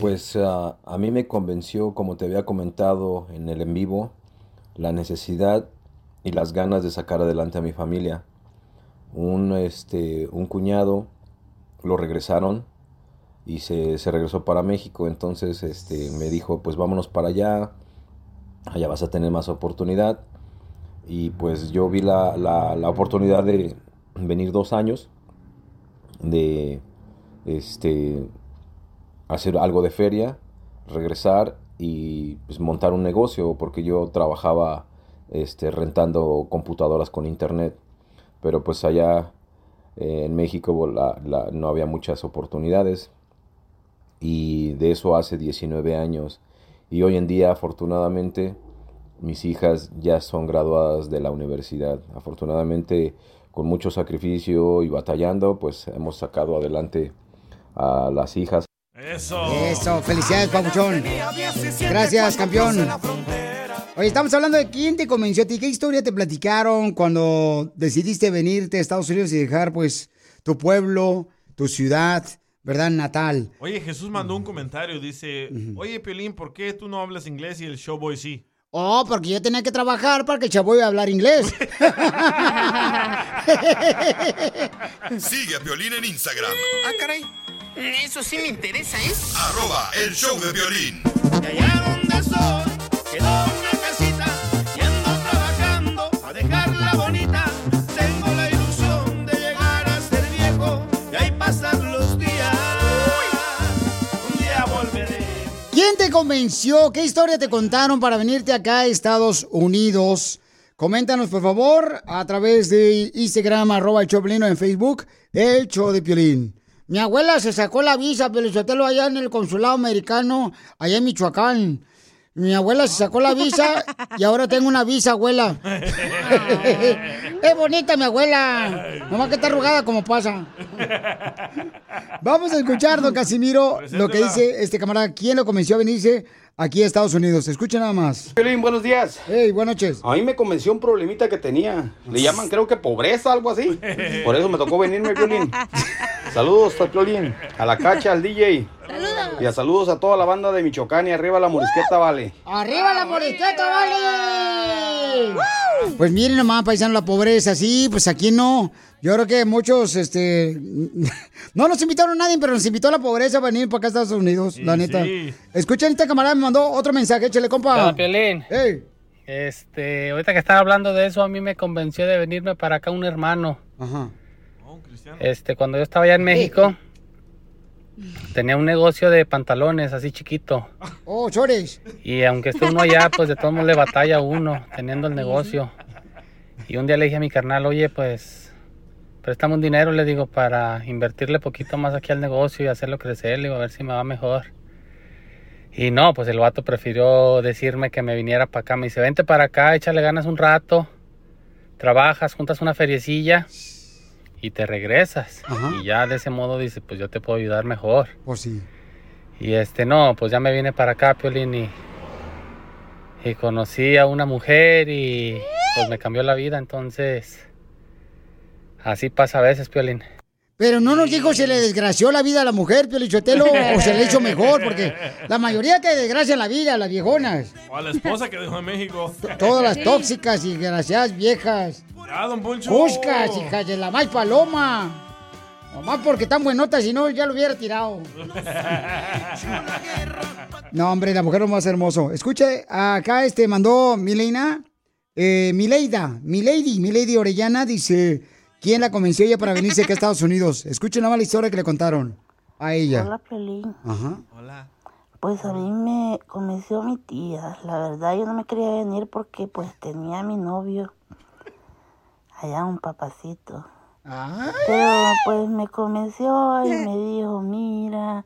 Pues ah, a mí me convenció, como te había comentado en el en vivo, la necesidad y las ganas de sacar adelante a mi familia. Un, este, un cuñado lo regresaron y se, se regresó para México, entonces este, me dijo, pues vámonos para allá, allá vas a tener más oportunidad. Y pues yo vi la, la- la oportunidad de venir dos años, de este, hacer algo de feria, regresar y pues, montar un negocio, porque yo trabajaba este, rentando computadoras con internet, pero pues allá eh, en México la- la- no había muchas oportunidades y de eso hace 19 años. Y hoy en día afortunadamente mis hijas ya son graduadas de la universidad. Afortunadamente con mucho sacrificio y batallando pues hemos sacado adelante a las hijas. Eso. Eso, felicidades, Pabuchón. Gracias, campeón. Oye, estamos hablando de quién te convenció a ti. ¿Qué historia te platicaron cuando decidiste venirte a Estados Unidos y dejar, pues, tu pueblo, tu ciudad, ¿verdad? Natal. Oye, Jesús mandó un comentario. Dice, oye, Piolín, ¿por qué tú no hablas inglés y el showboy sí? Oh, porque yo tenía que trabajar para que el chavo iba a hablar inglés. Sigue a Piolín en Instagram, Ah, caray. Eso sí me interesa, ¿eh? arroba el show de violín. allá donde soy ¿Quién te convenció? ¿Qué historia te contaron para venirte acá a Estados Unidos? Coméntanos, por favor, a través de Instagram, arroba el Choplino en Facebook, el show de Piolín. Mi abuela se sacó la visa, Pelizotelo, allá en el consulado americano, allá en Michoacán. Mi abuela se sacó la visa y ahora tengo una visa, abuela. es bonita mi abuela. Nomás que está arrugada como pasa. Vamos a escuchar, don Casimiro, lo que dice este camarada. ¿Quién lo convenció a venirse aquí a Estados Unidos? Escuchen nada más. Piolín, buenos días. Hey, buenas noches. A mí me convenció un problemita que tenía. Le llaman, creo que pobreza, algo así. Por eso me tocó venirme, Piolín. Saludos a Piolín, a la cacha, al DJ. Y a saludos a toda la banda de Michoacán y arriba la Morisqueta, vale. ¡Arriba la morisqueta, vale! Pues miren nomás, paisano, la pobreza, sí, pues aquí no. Yo creo que muchos, este... No nos invitaron a nadie, pero nos invitó a la pobreza para venir para acá a Estados Unidos, la neta. sí. Escuchen, este camarada me mandó otro mensaje, échale, compa. Hola, Piolín. Este, ahorita que estaba hablando de eso, a mí me convenció de venirme para acá un hermano. Ajá. Este, cuando yo estaba allá en México, tenía un negocio de pantalones así chiquito. Oh, chores. Y aunque esté uno allá, pues de todos modos le batalla a uno teniendo el negocio. Y un día le dije a mi carnal, oye, pues, préstame un dinero, le digo, para invertirle poquito más aquí al negocio y hacerlo crecer, le digo, a ver si me va mejor. Y no, pues el vato prefirió decirme que me viniera para acá. Me dice, vente para acá, échale ganas un rato, trabajas, juntas una feriecilla y te regresas. Y ya de ese modo dice, pues yo te puedo ayudar mejor. Pues sí. Y este, no, pues ya me vine para acá, Piolín, y, y conocí a una mujer y pues me cambió la vida, entonces así pasa a veces, Piolín. Pero no nos dijo si le desgració la vida a la mujer, Pio Lichotelo, o se le hizo mejor, porque la mayoría te desgracian la vida, las viejonas. O a la esposa que dejó en México. Todas las tóxicas y desgraciadas viejas. Ya, don Poncho. Buscas, hijas de la más paloma. Nomás porque están buenotas, si no, ya lo hubiera tirado. No, hombre, la mujer no más hermoso. Escuche, acá este mandó Milena, eh, Mileida, Milady, Milady Orellana, dice, ¿quién la convenció ella para venirse acá a Estados Unidos? Escuchen nada más la historia que le contaron a ella. Hola, Pelín. Ajá. Pues a mí me convenció mi tía. La verdad, yo no me quería venir porque pues tenía a mi novio allá un papacito. Pero pues me convenció y me dijo, mira,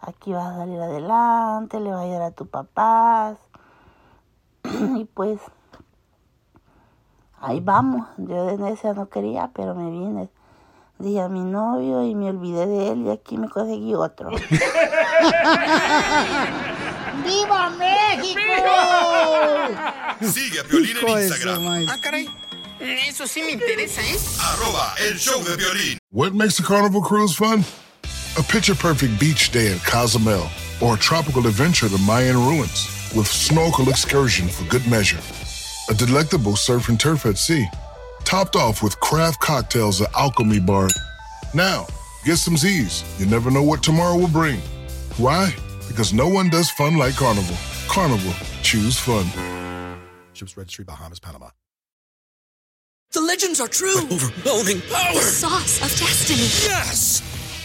aquí vas a salir adelante, le vas a ayudar a tu papá. y pues ahí vamos. Yo de necia no quería, pero me vine. Dije a mi novio y me olvidé de él y aquí me conseguí otro. ¡Viva México! Sigue a Piolín Hijo en Instagram. Ah, caray. Eso sí me interesa, ¿eh? Arroba el show de violín. What makes a carnival cruise fun? A picture perfect beach day at Cozumel or a tropical adventure to Mayan ruins with snorkel excursion for good measure. A delectable surf and turf at sea, topped off with craft cocktails at Alchemy Bar. Now, get some Z's. You never know what tomorrow will bring. Why? Because no one does fun like Carnival. Carnival, choose fun. Ships Registry, Bahamas, Panama. The legends are true. Overwhelming power! The sauce of destiny. Yes!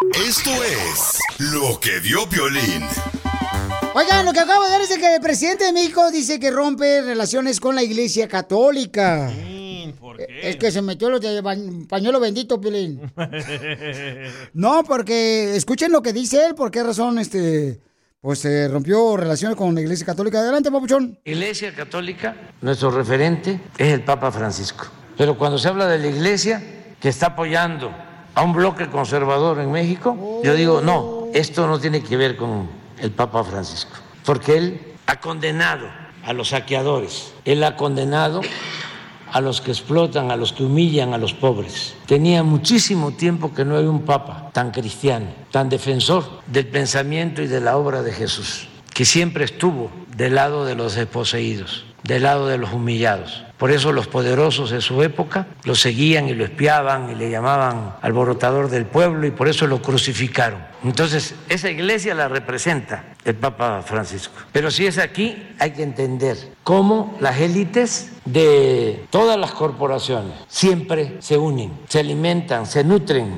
Esto es lo que vio Piolín. Oigan, lo que acabo de ver es de que el presidente de México dice que rompe relaciones con la iglesia católica. Es que se metió los de pañuelo bendito, Pilín. No, porque escuchen lo que dice él, por qué razón este pues se rompió relaciones con la iglesia católica. Adelante, papuchón. Iglesia Católica, nuestro referente es el Papa Francisco. Pero cuando se habla de la Iglesia que está apoyando a un bloque conservador en México, yo digo, no, esto no tiene que ver con el Papa Francisco, porque él ha condenado a los saqueadores, él ha condenado a los que explotan, a los que humillan a los pobres. Tenía muchísimo tiempo que no había un papa tan cristiano, tan defensor del pensamiento y de la obra de Jesús, que siempre estuvo del lado de los desposeídos, del lado de los humillados. Por eso los poderosos de su época lo seguían y lo espiaban y le llamaban alborotador del pueblo y por eso lo crucificaron. Entonces, esa iglesia la representa el Papa Francisco. Pero si es aquí, hay que entender cómo las élites de todas las corporaciones siempre se unen, se alimentan, se nutren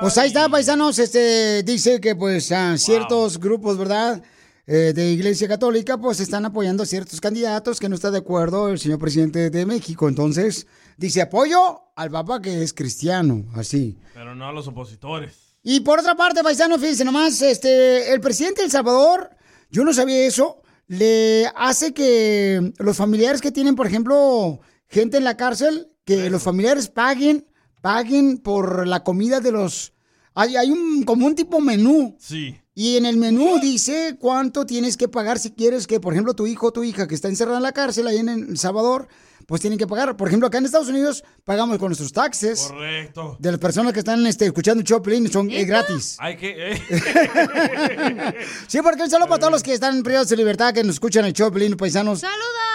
Pues ahí está, paisanos, este dice que pues ciertos grupos, ¿verdad? Eh, de Iglesia Católica, pues están apoyando a ciertos candidatos que no está de acuerdo el señor presidente de México. Entonces, dice apoyo al Papa que es cristiano, así. Pero no a los opositores. Y por otra parte, paisano, fíjense nomás, este, el presidente de El Salvador, yo no sabía eso, le hace que los familiares que tienen, por ejemplo, gente en la cárcel, que los familiares paguen, paguen por la comida de los... Hay, hay un, como un tipo menú. Sí. Y en el menú dice cuánto tienes que pagar si quieres que, por ejemplo, tu hijo o tu hija que está encerrada en la cárcel ahí en El Salvador, pues tienen que pagar. Por ejemplo, acá en Estados Unidos pagamos con nuestros taxes. Correcto. De las personas que están este, escuchando Choplin son es gratis. Hay que... eh. Sí, porque un saludo para todos los que están privados de libertad, que nos escuchan el Choplin, paisanos.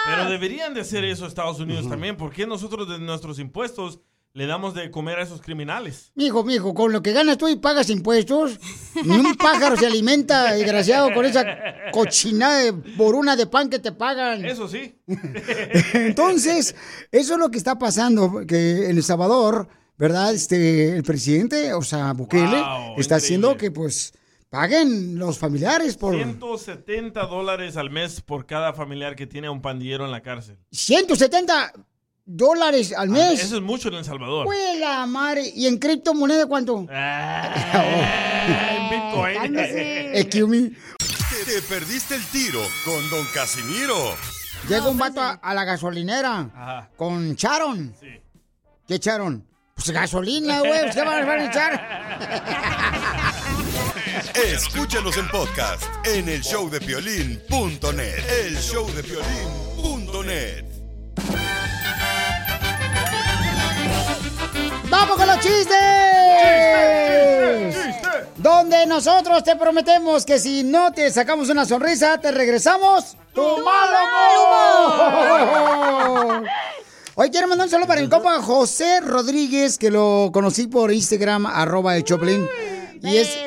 Pero deberían de hacer eso Estados Unidos también. ¿Por qué nosotros de nuestros impuestos le damos de comer a esos criminales. Mijo, mijo, con lo que ganas tú y pagas impuestos, ni un pájaro se alimenta, desgraciado, con esa cochinada de boruna de pan que te pagan. Eso sí. Entonces, eso es lo que está pasando, que en El Salvador, ¿verdad? Este, el presidente, o sea, Bukele, Wow, está haciendo que, pues, paguen los familiares por 170 dólares al mes por cada familiar que tiene a un pandillero en la cárcel. 170 dólares al mes. Eso es mucho en El Salvador. ¡Fue la madre! ¿Y en criptomoneda cuánto? En Bitcoin. Excuse me. Te, te perdiste el tiro con Don Casimiro. Llega un vato a, a la gasolinera Ajá. con Charon. ¿Qué Charon? Pues gasolina, güey. pues, ¿Qué van a echar? Escúchanos en podcast en el showdepiolín.net. El showdepiolín.net. ¡Vamos con los chistes! Donde nosotros te prometemos que si no te sacamos una sonrisa, te regresamos tu mal humor. Hoy quiero mandar un saludo para mi compa José Rodríguez, que lo conocí por Instagram, arroba el Choplin. Y es,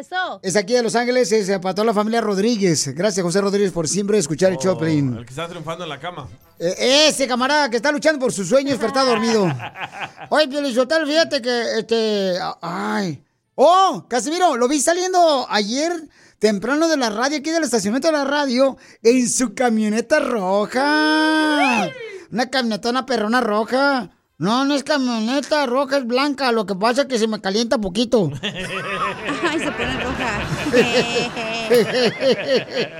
es aquí de Los Ángeles, es para toda la familia Rodríguez. Gracias, José Rodríguez, por siempre escuchar el Choplin. El que está triunfando en la cama. Eh, ese camarada que está luchando por sus sueños, pero está dormido. Oye, Piolizotel, fíjate que, este, ay. Oh, Casimiro, lo vi saliendo ayer temprano de la radio, aquí del estacionamiento de la radio, en su camioneta roja. Una camionetona perrona roja. No, no es camioneta roja, es blanca. Lo que pasa es que se me calienta poquito. Ay, se pone roja.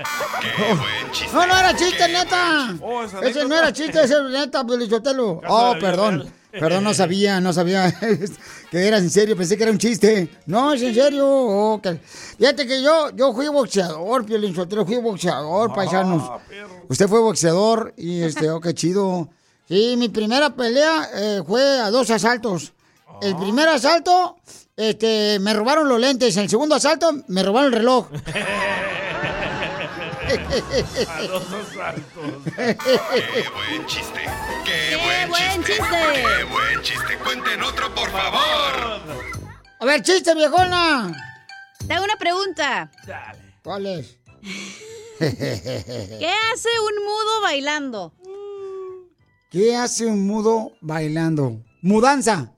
No, no era chiste, neta. Oh, ese no era chiste, ese era neta, Piolichotelo. Oh, perdón. Perdón, no sabía, no sabía que eras en serio. Pensé que era un chiste. No, es en serio. Oh. Fíjate que yo, yo fui boxeador, Piolichotelo. Fui boxeador, paisanos. Ah, Usted fue boxeador y este, oh, qué chido. Sí, mi primera pelea eh, fue a dos asaltos. El primer asalto, este, me robaron los lentes. En el segundo asalto, me robaron el reloj. A los asaltos. ¡Qué buen chiste! ¡Qué, buen, buen chiste! chiste! ¡Qué buen chiste! ¡Cuenten otro, por favor! A ver, chiste, viejona. Te hago una pregunta. ¿Cuál es? ¿Qué hace un mudo bailando? ¿Qué hace un mudo bailando? Mudanza.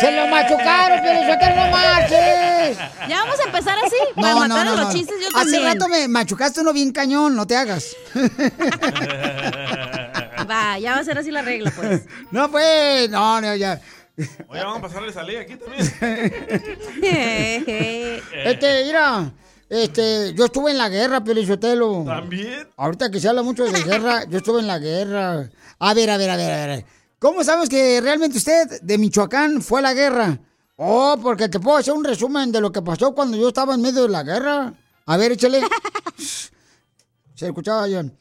¡Se lo machucaron, pero no marches! Ya vamos a empezar así, para matar a los chistes yo Hace también. rato me machucaste uno bien cañón, no te hagas. Va, ya va a ser así la regla, pues. No, pues, no, no, ya. Oye, vamos a pasarle salida aquí también. Este, mira, este, yo estuve en la guerra, Pelizotelo. ¿También? Ahorita que se habla mucho de guerra, yo estuve en la guerra. A ver, a ver, a ver, a ver. ¿Cómo sabes que realmente usted de Michoacán fue a la guerra? Oh, porque te puedo hacer un resumen de lo que pasó cuando yo estaba en medio de la guerra. A ver, échale. Se escuchaba yo.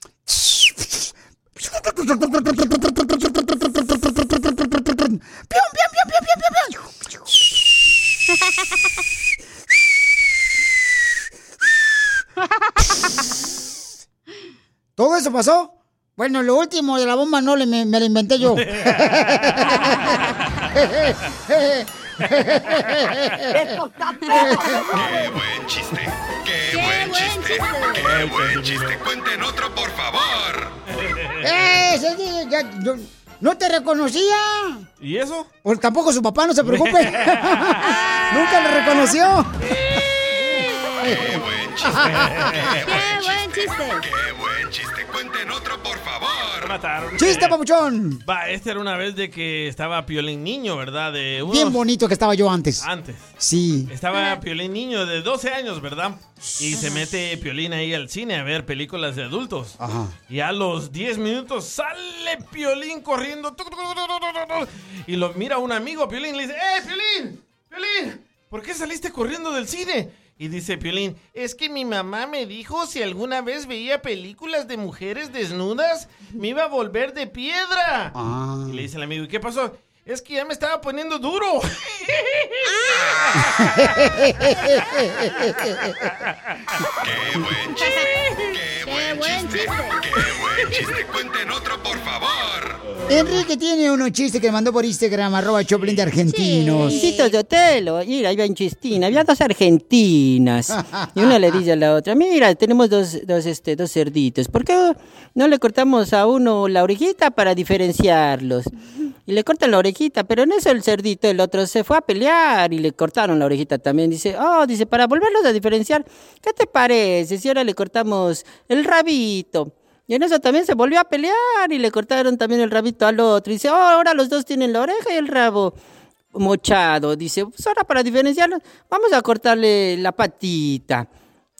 ¿Todo eso pasó? Bueno, lo último de la bomba no le, me, me lo inventé yo. ¡Qué buen chiste! ¡Qué, buen chiste! ¡Qué buen chiste! ¡Cuenten otro, por favor! ¡Eh! día ya- yo no te reconocía. ¿Y eso? Pues tampoco su papá, no se preocupe. Nunca lo reconoció. ¡Qué buen chiste! ¡Qué buen chiste! ¡Qué buen chiste! ¡Cuenten otro, por favor! Mataron. ¡Chiste, papuchón! Va, esta era una vez de que estaba Piolín Niño, ¿verdad? De unos- Bien bonito que estaba yo antes. Antes. Sí. Estaba Piolín Niño de 12 años, ¿verdad? Y se mete Piolín ahí al cine a ver películas de adultos. Ajá. Y a los 10 minutos sale Piolín corriendo. Y lo mira un amigo Piolín y le dice, ¡Eh, Piolín! ¡Piolín! ¿Por qué saliste corriendo del cine? Y dice Piolín, es que mi mamá me dijo si alguna vez veía películas de mujeres desnudas, me iba a volver de piedra. Ah. Y le dice el amigo, ¿y qué pasó? Es que ya me estaba poniendo duro. ¡Qué buen chiste! ¡Qué buen chiste! ¡Qué buen chiste! ¡Cuenten otro, por favor! Enrique tiene unos chistes que mandó por Instagram, arroba Choplin de argentinos. Tito Sotelo, mira, ahí va en chistina. Había dos argentinas. Y una le dice a la otra, mira, tenemos dos, dos, este, dos cerditos. ¿Por qué no le cortamos a uno la orejita para diferenciarlos? Y le cortan la orejita, pero en eso el cerdito, el otro se fue a pelear y le cortaron la orejita también. Dice, oh, dice, para volverlos a diferenciar, ¿qué te parece si ahora le cortamos el rabito? Y en eso también se volvió a pelear y le cortaron también el rabito al otro. Y dice, oh, ahora los dos tienen la oreja y el rabo mochado. Dice, pues ahora para diferenciarlos, vamos a cortarle la patita.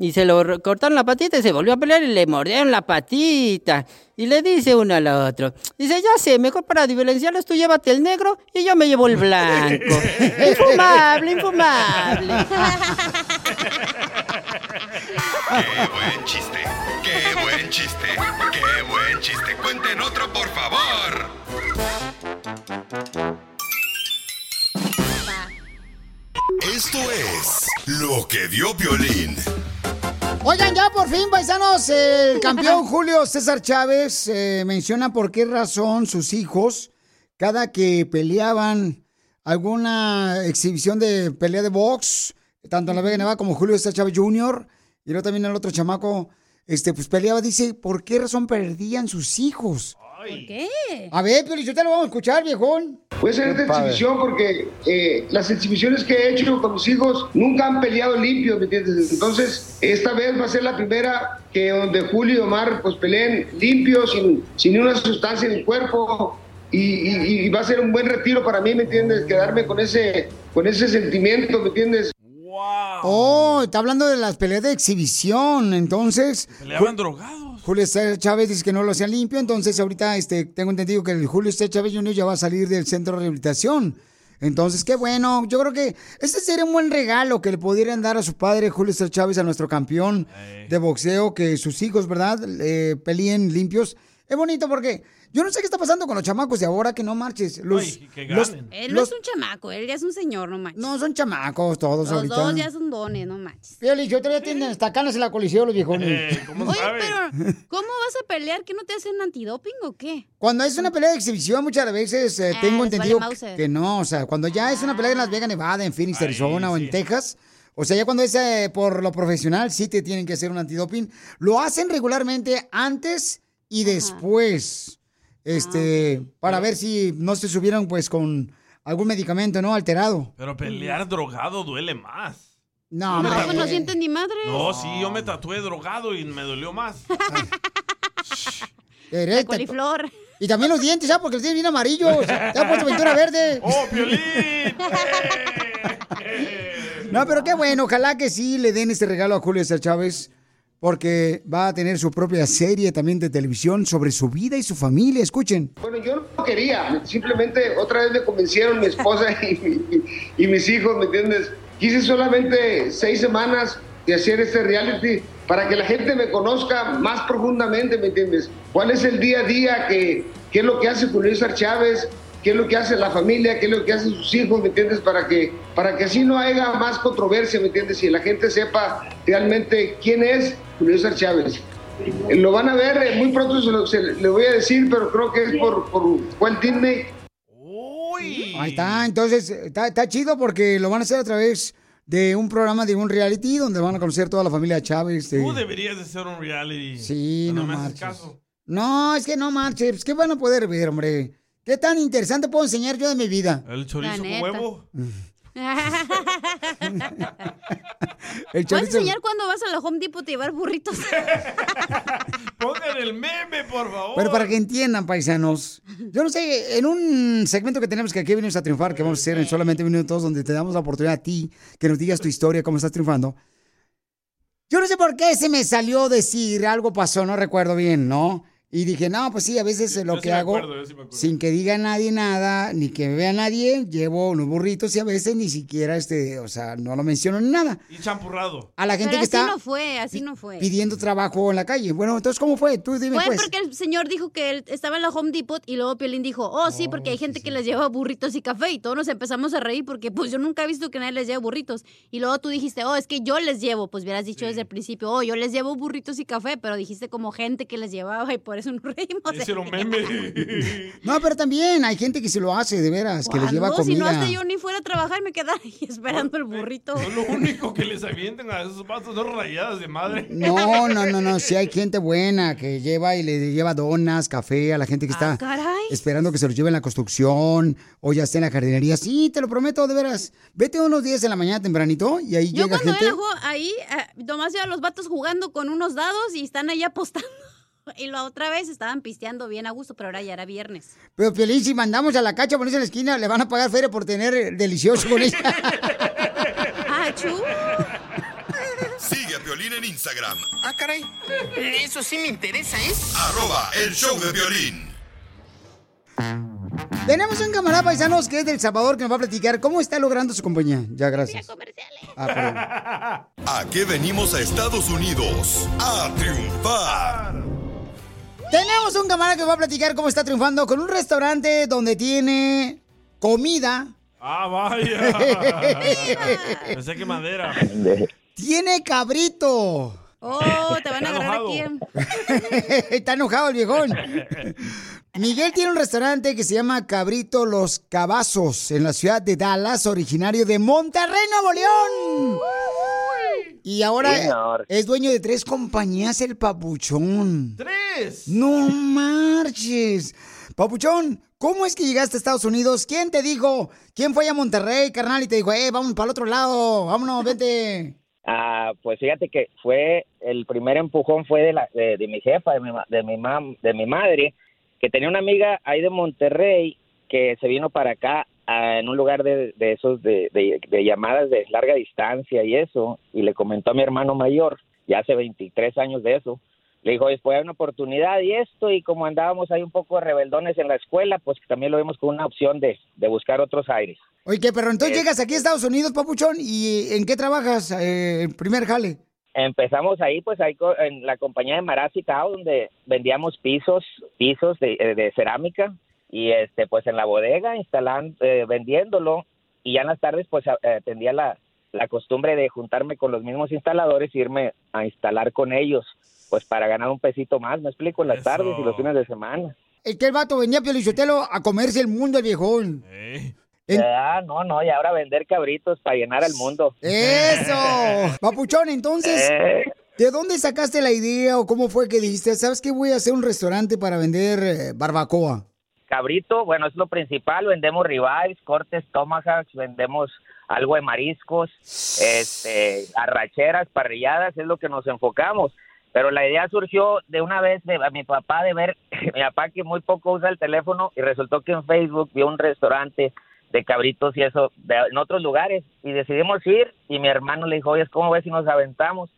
Y se lo cortaron la patita y se volvió a pelear y le mordieron la patita. Y le dice uno al otro, dice, ya sé, mejor para diferenciarlos tú llévate el negro y yo me llevo el blanco. infumable, infumable. ¡Qué buen chiste! ¡Qué buen chiste! ¡Qué buen chiste! ¡Cuenten otro, por favor! Esto es lo que dio Violín. Oigan, ya por fin, paisanos, el campeón Julio César Chávez eh, menciona por qué razón sus hijos, cada que peleaban alguna exhibición de pelea de box, tanto en la Vega Nevada como Julio César Chávez Jr., y luego también el otro chamaco, este, pues peleaba, dice, ¿por qué razón perdían sus hijos? ¿Por qué? A ver, pero yo te lo vamos a escuchar, viejón. Puede ser esta exhibición porque eh, las exhibiciones que he hecho con mis hijos nunca han peleado limpio, ¿me entiendes? Entonces, esta vez va a ser la primera que donde Julio y Omar pues peleen limpios, sin, sin una sustancia en el cuerpo. Y, y- y va a ser un buen retiro para mí, ¿me entiendes? Quedarme con ese, con ese sentimiento, ¿me entiendes? Oh, está hablando de las peleas de exhibición, entonces... Peleaban drogados. Julio César Chávez dice que no lo hacía limpio, entonces ahorita este, tengo entendido que el Julio César Chávez Jr. ya va a salir del centro de rehabilitación. Entonces, qué bueno. Yo creo que este sería un buen regalo que le pudieran dar a su padre, Julio César Chávez, a nuestro campeón de boxeo, que sus hijos, ¿verdad?, eh, peleen limpios. Es bonito porque yo no sé qué está pasando con los chamacos de ahora que no marches. Los, los- Él no los- es un chamaco, él ya es un señor, no manches. no son chamacos todos Los ahorita. dos ya son dones, no manches. Pioli, yo todavía tienen hasta canas en la colisión los viejones. Oye, pero ¿cómo vas a pelear? ¿Que no te hacen antidoping o qué? Cuando es una pelea de exhibición, muchas veces eh, Ah, tengo entendido vale Mauser. que no. O sea, cuando ya es una pelea en Las Vegas, Nevada, en Phoenix, Arizona o en Texas. O sea, ya cuando es eh, por lo profesional, sí te tienen que hacer un antidoping. Lo hacen regularmente antes y después. Este, para ver si no se subieron pues con algún medicamento, ¿no? Alterado. Pero pelear drogado duele más. No, me hombre. Pues no sienten ni madre. No, sí, yo me tatué drogado y me dolió más. Directo. coliflor. Y también los dientes, ¿ya? Porque los tienen bien amarillos. Te ha puesto pintura verde. ¡Oh, Piolín! No, pero qué bueno, ojalá que sí le den este regalo a Julio César Chávez, porque va a tener su propia serie también de televisión sobre su vida y su familia. Escuchen. Bueno, yo no quería, simplemente otra vez me convencieron mi esposa y, y mis hijos, ¿me entiendes? Quise solamente seis semanas de hacer este reality para que la gente me conozca más profundamente, ¿me entiendes? ¿Cuál es el día a día? ¿Qué, qué es lo que hace Julio César Chávez? ¿Qué es lo que hace la familia? ¿Qué es lo que hacen sus hijos? ¿Me entiendes? Para que, para que así no haya más controversia, ¿me entiendes? Y la gente sepa realmente quién es Julio César Chávez. Eh, Lo van a ver, eh, muy pronto se lo se le voy a decir, pero creo que es por, por Walt Disney. Ahí está, entonces está, está chido porque lo van a hacer a través de un programa de un reality donde van a conocer toda la familia Chávez. de- Tú deberías de ser un reality. Sí, pero no me haces caso. No, es que no marches. ¿Qué van a poder ver, hombre? ¿Qué tan interesante puedo enseñar yo de mi vida? El chorizo con huevo. El ¿Puedes chorizo- enseñar cuando vas a la Home Depot a llevar burritos? Pongan el meme, por favor. Pero para que entiendan, paisanos, yo no sé, en un segmento que tenemos que aquí venimos a triunfar, que vamos a hacer en solamente minutos, donde te damos la oportunidad a ti que nos digas tu historia, cómo estás triunfando. Yo no sé por qué se me salió decir, algo pasó, no recuerdo bien, ¿no? Y dije, no, pues sí, a veces lo que hago, acuerdo, sí sin que diga nadie nada, ni que me vea nadie, llevo unos burritos y a veces ni siquiera, este, o sea, no lo menciono ni nada. Y champurrado. A la gente Pero que así está no fue, así no fue. pidiendo trabajo en la calle. Bueno, entonces, ¿cómo fue? Tú dime, Fue pues. porque el señor dijo que él estaba en la Home Depot y luego Piolín dijo, oh, sí, porque hay gente que les lleva burritos y café y todos nos empezamos a reír porque pues yo nunca he visto que nadie les lleve burritos. Y luego tú dijiste, oh, es que yo les llevo, pues hubieras dicho desde el principio, oh, yo les llevo burritos y café, pero dijiste como gente que les llevaba y por eso nos reímos. Hicieron meme. No, pero también hay gente que se lo hace, de veras, que les lleva No, si no comida. hasta yo ni fuera a trabajar y me quedara ahí esperando el burrito. No, lo único que les avienten a esos vatos son rayadas de madre. No, no, no, no, sí hay gente buena que lleva y le lleva donas, café a la gente que está Ah, caray. esperando que se los lleve en la construcción o ya esté en la jardinería. Sí, te lo prometo, de veras. Vete unos días en la mañana tempranito y ahí Yo llega cuando gente. era jo- ahí, eh, nomás iba a los vatos jugando con unos dados y están ahí apostando. Y la otra vez estaban pisteando bien a gusto, pero ahora ya era viernes. Pero feliz, si mandamos a la cacha a ponerse en la esquina, le van a pagar feria por tener eh, delicioso con ella. Ah. Sigue a Piolín en Instagram, Ah, caray. Eso sí me interesa, ¿eh? arroba el show de violín. Tenemos un camarada paisanos que es del Salvador que nos va a platicar cómo está logrando su compañía. Ya, gracias. Ah, perdón. ¿A qué venimos a Estados Unidos? A triunfar. Tenemos un camarada que va a platicar cómo está triunfando con un restaurante donde tiene comida. Ah, vaya. Pensé que madera. Tiene cabrito. Oh, te van a agarrar enojado. aquí. Está enojado el viejón. Miguel tiene un restaurante que se llama Cabrito Los Cabazos en la ciudad de Dallas, originario de Monterrey, Nuevo León. Y ahora Señor. es dueño de tres compañías, el Papuchón. ¡Tres! ¡No marches! Papuchón, ¿cómo es que llegaste a Estados Unidos? ¿Quién te dijo? ¿Quién fue a Monterrey, carnal, y te dijo, eh, vamos para el otro lado, vámonos, vente? Ah, pues fíjate que fue el primer empujón fue de, la, de, de mi jefa, de mi, ma- de mi mam, de mi madre, que tenía una amiga ahí de Monterrey que se vino para acá en un lugar de, de esos de, de- de llamadas de larga distancia y eso, y le comentó a mi hermano mayor, ya hace 23 años de eso, le dijo, después hay una oportunidad y esto, y como andábamos ahí un poco rebeldones en la escuela, pues también lo vimos con una opción de, de buscar otros aires. Oye, ¿qué, pero entonces Eh. llegas aquí a Estados Unidos, Papuchón, ¿y en qué trabajas? Eh, el primer jale. Empezamos ahí, pues ahí en la compañía de Marazzi Cao, donde vendíamos pisos, pisos de, eh, de cerámica y este, pues en la bodega instalando, eh, vendiéndolo y ya en las tardes pues eh, tendía la, la costumbre de juntarme con los mismos instaladores y irme a instalar con ellos, pues para ganar un pesito más, me explico, en las tardes y los fines de semana. Es que el vato venía a Piolichotelo a comerse el mundo, el viejón. Ah, no, no, y ahora vender cabritos para llenar al mundo. ¡Eso! Papuchón, entonces, Eh. ¿de dónde sacaste la idea o cómo fue que dijiste, sabes qué, voy a hacer un restaurante para vender eh, barbacoa? Cabrito, bueno, es lo principal, vendemos ribeyes, cortes, tomahawks, vendemos algo de mariscos, este, arracheras, parrilladas, es lo que nos enfocamos. Pero la idea surgió de una vez a mi papá de ver, mi papá que muy poco usa el teléfono y resultó que en Facebook vio un restaurante de cabritos y eso de- en otros lugares y decidimos ir y mi hermano le dijo, oye, ¿cómo ves si nos aventamos?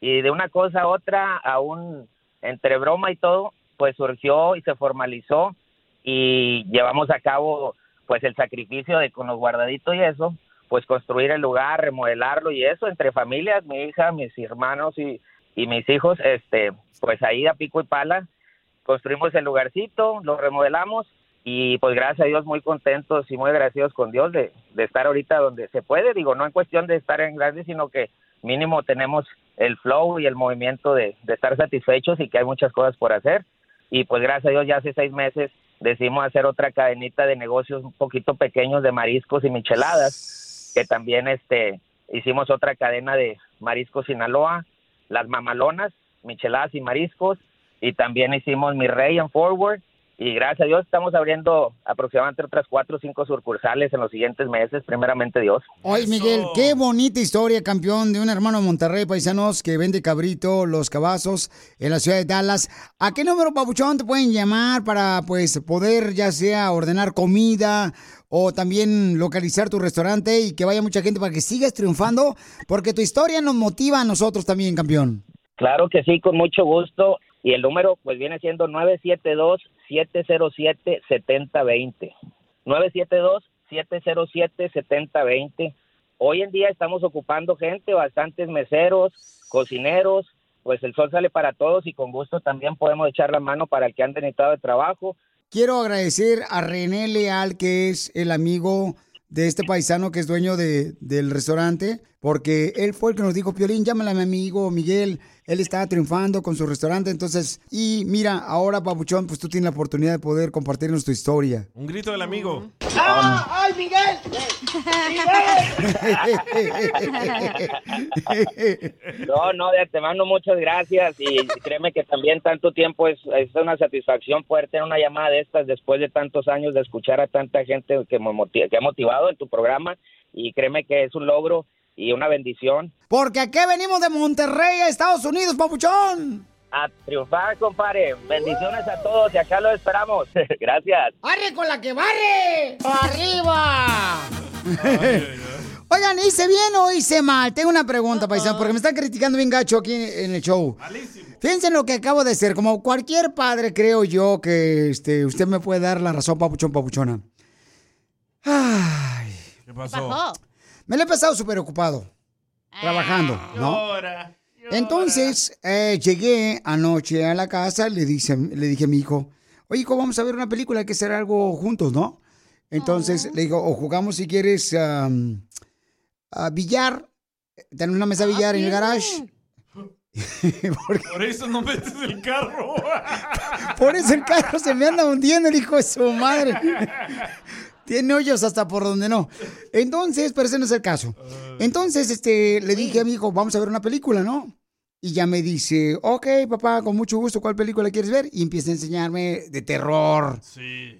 Y de una cosa a otra, aún entre broma y todo, pues surgió y se formalizó y llevamos a cabo pues el sacrificio de con los guardaditos y eso, pues construir el lugar, remodelarlo y eso entre familias, mi hija, mis hermanos y, y mis hijos, este, pues ahí a pico y pala construimos el lugarcito, lo remodelamos y pues gracias a Dios muy contentos y muy agradecidos con Dios de, de estar ahorita donde se puede, digo, no en cuestión de estar en grande, sino que mínimo tenemos el flow y el movimiento de, de estar satisfechos y que hay muchas cosas por hacer. Y pues gracias a Dios ya hace seis meses decidimos hacer otra cadenita de negocios un poquito pequeños de mariscos y micheladas que también este hicimos otra cadena de mariscos Sinaloa las mamalonas micheladas y mariscos y también hicimos mi rey en forward y gracias a Dios estamos abriendo aproximadamente otras cuatro o cinco sucursales en los siguientes meses primeramente Dios Oye, Miguel, qué bonita historia, campeón, de un hermano de Monterrey, paisanos, que vende cabrito, los cabazos, en la ciudad de Dallas. ¿A qué número, Papuchón, te pueden llamar para, pues, poder ya sea ordenar comida o también localizar tu restaurante y que vaya mucha gente para que sigas triunfando? Porque tu historia nos motiva a nosotros también, campeón. Claro que sí, con mucho gusto. Y el número pues viene siendo 972-707-7020. 972-707-7020. Hoy en día estamos ocupando gente, bastantes meseros, cocineros, pues el sol sale para todos y con gusto también podemos echar la mano para el que han necesitado de trabajo. Quiero agradecer a René Leal, que es el amigo de este paisano que es dueño de, del restaurante, porque él fue el que nos dijo, Piolín, llámale a mi amigo Miguel, Él está triunfando con su restaurante, entonces, y mira, ahora, Papuchón, pues tú tienes la oportunidad de poder compartirnos tu historia. Un grito del amigo. ¡Ah! ¡Ay, Miguel! No, no, de antemano muchas gracias y créeme que también tanto tiempo es, es una satisfacción poder tener una llamada de estas después de tantos años de escuchar a tanta gente que me motiva, que ha motivado en tu programa y créeme que es un logro y una bendición. Porque aquí venimos de Monterrey, a Estados Unidos, Papuchón. A triunfar, compadre. Bendiciones a todos y acá lo esperamos. Gracias. ¡Arre con la que barre! ¡Arriba! Oigan, ¿hice bien o hice mal? Tengo una pregunta, paisano, porque me están criticando bien gacho aquí en el show. Fíjense en lo que acabo de hacer. Como cualquier padre, creo yo que este, usted me puede dar la razón, papuchón, papuchona. Ay. ¿Qué pasó? Me lo he pasado súper ocupado. Trabajando, ¿no? Llora. Entonces, eh, llegué anoche a la casa, le dije, le dije a mi hijo, oye, hijo, vamos a ver una película, hay que hacer algo juntos, ¿no? Entonces le digo, o jugamos si quieres am, a billar, tenemos una mesa de billar en el garage. Por eso no metes el carro. Por eso el carro se me anda hundiendo, el hijo de su madre. Tiene hoyos hasta por donde no. Entonces, pero ese no es el caso. Entonces, este, le dije a mi hijo, vamos a ver una película, ¿no? Y ya me dice, ok, papá, con mucho gusto, ¿cuál película quieres ver? Y empieza a enseñarme de terror.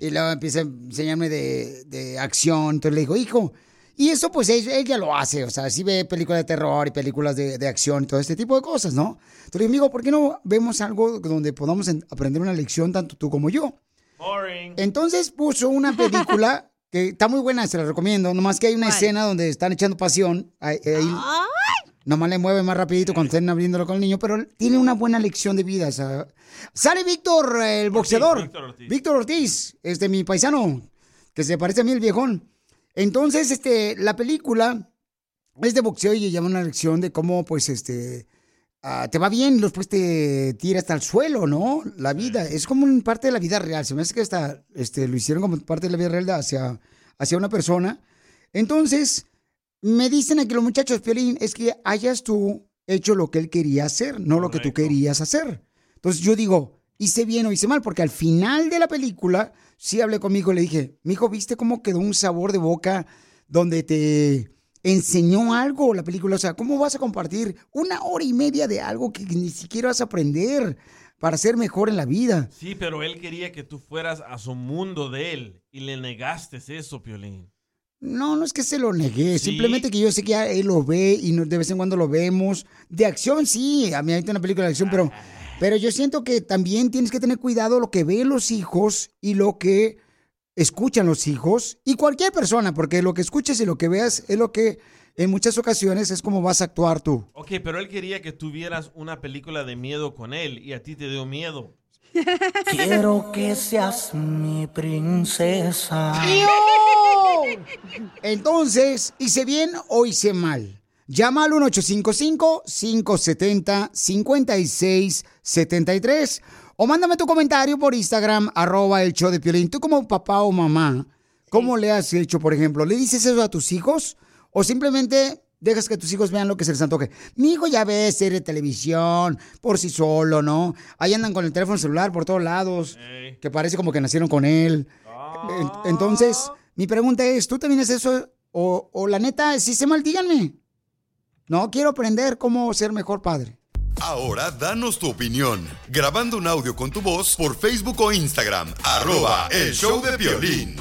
Y luego empieza a enseñarme de, de acción. Entonces le digo, hijo, y eso pues ella, lo hace, o sea, sí ve películas de terror y películas de, de acción y todo este tipo de cosas, ¿no? Entonces le digo, amigo, ¿por qué no vemos algo donde podamos en- aprender una lección tanto tú como yo? Boring. Entonces puso una película que está muy buena, se la recomiendo. Nomás que hay una escena donde están echando pasión. Ahí, ahí- nomás le mueve más rapidito cuando estén abriéndolo con el niño, pero tiene una buena lección de vida. Sale Víctor, el boxeador. Víctor Ortiz. Víctor Ortiz, este, mi paisano, que se parece a mí el viejón. Entonces, este, la película es de boxeo y llama una lección de cómo, pues, este, ah, te va bien y después te tira hasta el suelo, ¿no? La vida, es como un parte de la vida real. Se me hace que hasta, este, lo hicieron como parte de la vida real hacia, hacia una persona. Entonces, me dicen aquí los muchachos, Piolín, es que hayas tú hecho lo que él quería hacer, no lo que tú querías hacer. Entonces yo digo, hice bien o hice mal, porque al final de la película sí hablé conmigo y le dije, mijo, ¿viste cómo quedó un sabor de boca donde te enseñó algo la película? O sea, ¿cómo vas a compartir una hora y media de algo que ni siquiera vas a aprender para ser mejor en la vida? Sí, pero él quería que tú fueras a su mundo de él y le negaste eso, Piolín. No, no es que se lo negué, simplemente que yo sé que ya él lo ve y de vez en cuando lo vemos. De acción, sí, a mí hay una película de acción, pero, pero yo siento que también tienes que tener cuidado lo que ven los hijos y lo que escuchan los hijos y cualquier persona, porque lo que escuches y lo que veas es lo que en muchas ocasiones es como vas a actuar tú. Ok, pero él quería que tuvieras una película de miedo con él y a ti te dio miedo. Quiero que seas mi princesa. Entonces, ¿hice bien o hice mal? Llama al 1855-570-5673 o mándame tu comentario por Instagram, arroba el show de Piolín. Tú como papá o mamá, ¿cómo le has hecho, por ejemplo? ¿Le dices eso a tus hijos o simplemente dejas que tus hijos vean lo que se les antoje? Mi hijo ya ve serie de televisión por sí solo, ¿no? Ahí andan con el teléfono celular por todos lados, que parece como que nacieron con él. En- Entonces, mi pregunta es, ¿tú también haces eso? O, o la neta, si se mal, díganme. No, quiero aprender cómo ser mejor padre. Ahora danos tu opinión, grabando un audio con tu voz por Facebook o Instagram, arroba el show de violín.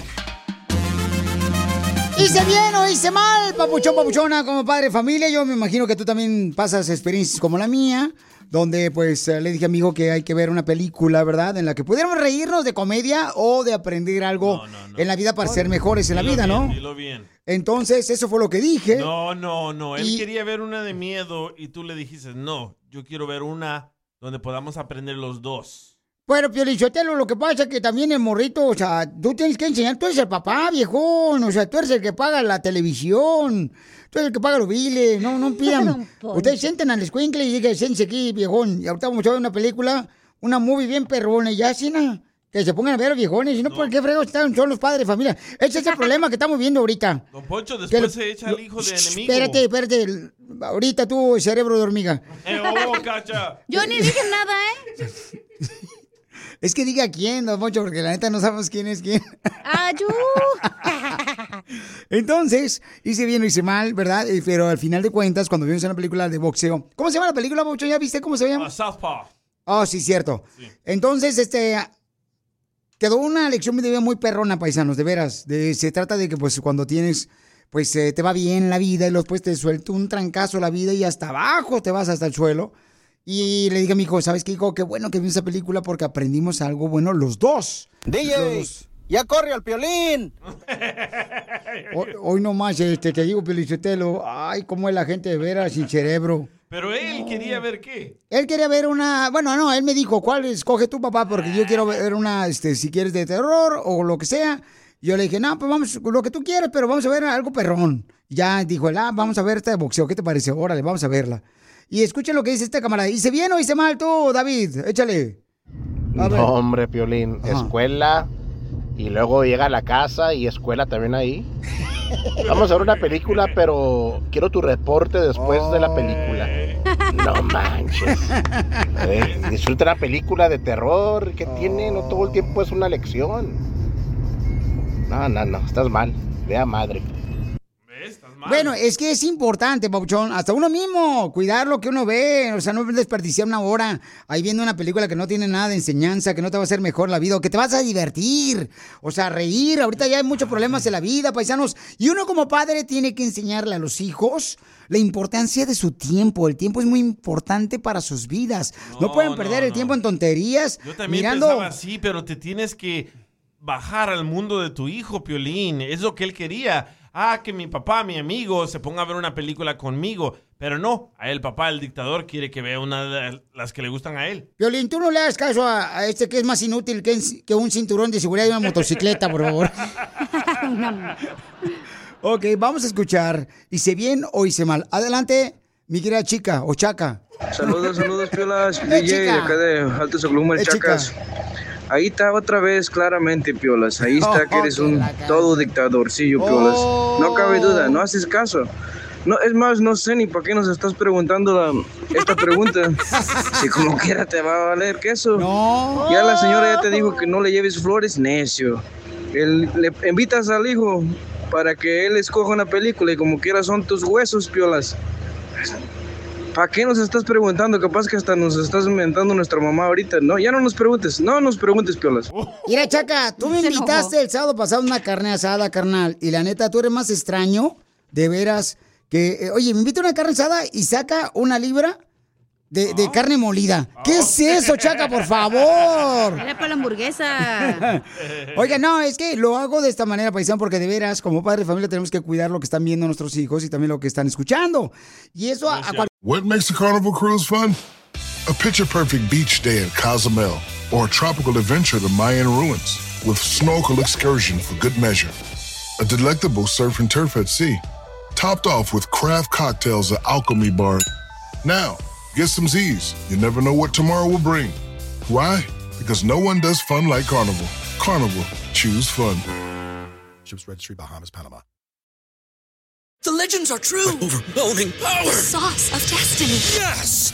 ¿Hice bien o hice mal, papuchón, papuchona, como padre de familia? Yo me imagino que tú también pasas experiencias como la mía, donde pues eh, le dije a mi hijo que hay que ver una película, ¿verdad? En la que pudiéramos reírnos de comedia o de aprender algo en la vida para ser mejores en la vida, bien, ¿no? Dilo bien. Entonces, eso fue lo que dije. No, no, no. Él Y- quería ver una de miedo y tú le dijiste, no, yo quiero ver una donde podamos aprender los dos. Bueno, Piolichotelo, lo que pasa es que también el morrito, o sea, tú tienes que enseñar, tú eres el papá, viejón, o sea, tú eres el que paga la televisión, tú eres el que paga los biles, no, no pidan. Ustedes sienten al escuincle y digan, siéntense aquí, viejón, y ahorita vamos a ver una película, una movie bien perrona, y ya, Sina, Que se pongan a ver a viejones. Y no, ¿por qué fregos están, son los padres de familia? Ese es el problema que estamos viendo ahorita. Don Poncho Que después lo- se echa al hijo de enemigo. Espérate, espérate. Ahorita tú, cerebro de hormiga. Eh, oh, cacha. Yo ni dije nada, ¿eh? Es que diga quién, don Poncho, porque la neta no sabemos quién es quién. ¡Ayú! Entonces, hice bien o hice mal, ¿verdad? Eh, Pero al final de cuentas, cuando vimos una película de boxeo. ¿Cómo se llama la película, Poncho? ¿Ya viste cómo se llama? A Southpaw. Oh, sí, cierto. Entonces, este. Quedó una lección de vida muy perrona, paisanos, de veras. De- se trata de que, pues, cuando tienes. Pues eh, te va bien la vida y después te suelta un trancazo la vida y hasta abajo te vas hasta el suelo. Y le dije a mi hijo, ¿sabes qué, hijo? Qué bueno que vi esa película porque aprendimos algo bueno los dos. DJ, ya corre al piolín. Hoy, hoy nomás, este, te digo, Pelicotelo, ay, cómo es la gente de veras sin cerebro. Pero él quería ver qué. Él quería ver una, bueno, no, él me dijo, ¿cuál escoge tu papá? Porque yo quiero ver una, este, si quieres de terror o lo que sea. Yo le dije, no, pues vamos, lo que tú quieras, pero vamos a ver algo perrón. Ya dijo él, ah, vamos a ver esta de boxeo, ¿qué te parece? Órale, vamos a verla. Y escuchen lo que dice este camarada. ¿Hice bien o hice mal tú, David? Échale. A ver. No, hombre, Piolín. Escuela y luego llega a la casa y escuela también ahí. Vamos a ver una película, pero quiero tu reporte después de la película. No manches. Eh, disfruta la película de terror. ¿Qué tiene? No todo el tiempo es una lección. No, no, no. Estás mal. Vea madre. Bueno, es que es importante, Pauchón, hasta uno mismo, cuidar lo que uno ve, o sea, no desperdiciar una hora ahí viendo una película que no tiene nada de enseñanza, que no te va a hacer mejor la vida, o que te vas a divertir, o sea, reír. Ahorita ya hay muchos problemas en la vida, paisanos, y uno como padre tiene que enseñarle a los hijos la importancia de su tiempo. El tiempo es muy importante para sus vidas. No, pueden perder el tiempo en tonterías, Yo también mirando... pensaba así, pero te tienes que bajar al mundo de tu hijo, Piolín. Es lo que él quería. Ah, que mi papá, mi amigo, se ponga a ver una película conmigo. Pero no, a él, papá, el dictador, quiere que vea una de las que le gustan a él. Violín, tú no le hagas caso a, a este que es más inútil que, un cinturón de seguridad de una motocicleta, por favor. ok, vamos a escuchar. ¿Hice bien o hice mal? Adelante, mi querida chica o chaca. Saludos, saludos, piolas. Eh, DJ, acá de Alto Oklahoma, el Eh, Chacas. Ahí está otra vez, claramente, piolas. Ahí está que eres un todo dictadorcillo, piolas. No cabe duda, no haces caso. No, es más, no sé ni para qué nos estás preguntando la- esta pregunta. Si como quiera te va a valer queso. Ya la señora ya te dijo que no le lleves flores, necio. El- le invitas al hijo para que él escoja una película y como quiera son tus huesos, piolas. ¿Para qué nos estás preguntando? Capaz que hasta nos estás inventando nuestra mamá ahorita. No, ya no nos preguntes. No nos preguntes, piolas. Mira, Chaca, tú me invitaste el sábado pasado una carne asada, carnal. Y la neta, tú eres más extraño, de veras, que... eh, oye, me invita una carne asada y saca una libra de, de carne molida. ¿Qué es eso, Chaca, por favor? Era para la hamburguesa. Oiga, no, es que lo hago de esta manera, paisano, porque de veras, como padre de familia, tenemos que cuidar lo que están viendo nuestros hijos y también lo que están escuchando. Y eso a, a cual- What makes the Carnival Cruise fun? A picture perfect beach day at Cozumel or a tropical adventure to Mayan ruins with snorkel excursion for good measure. A delectable surf and turf at sea, topped off with craft cocktails at Alchemy Bar. Now, get some Z's. You never know what tomorrow will bring. Why? Because no one does fun like Carnival. Carnival, choose fun. Ships Registry, Bahamas, Panama. The legends are true. Overwhelming power! The sauce of destiny. Yes!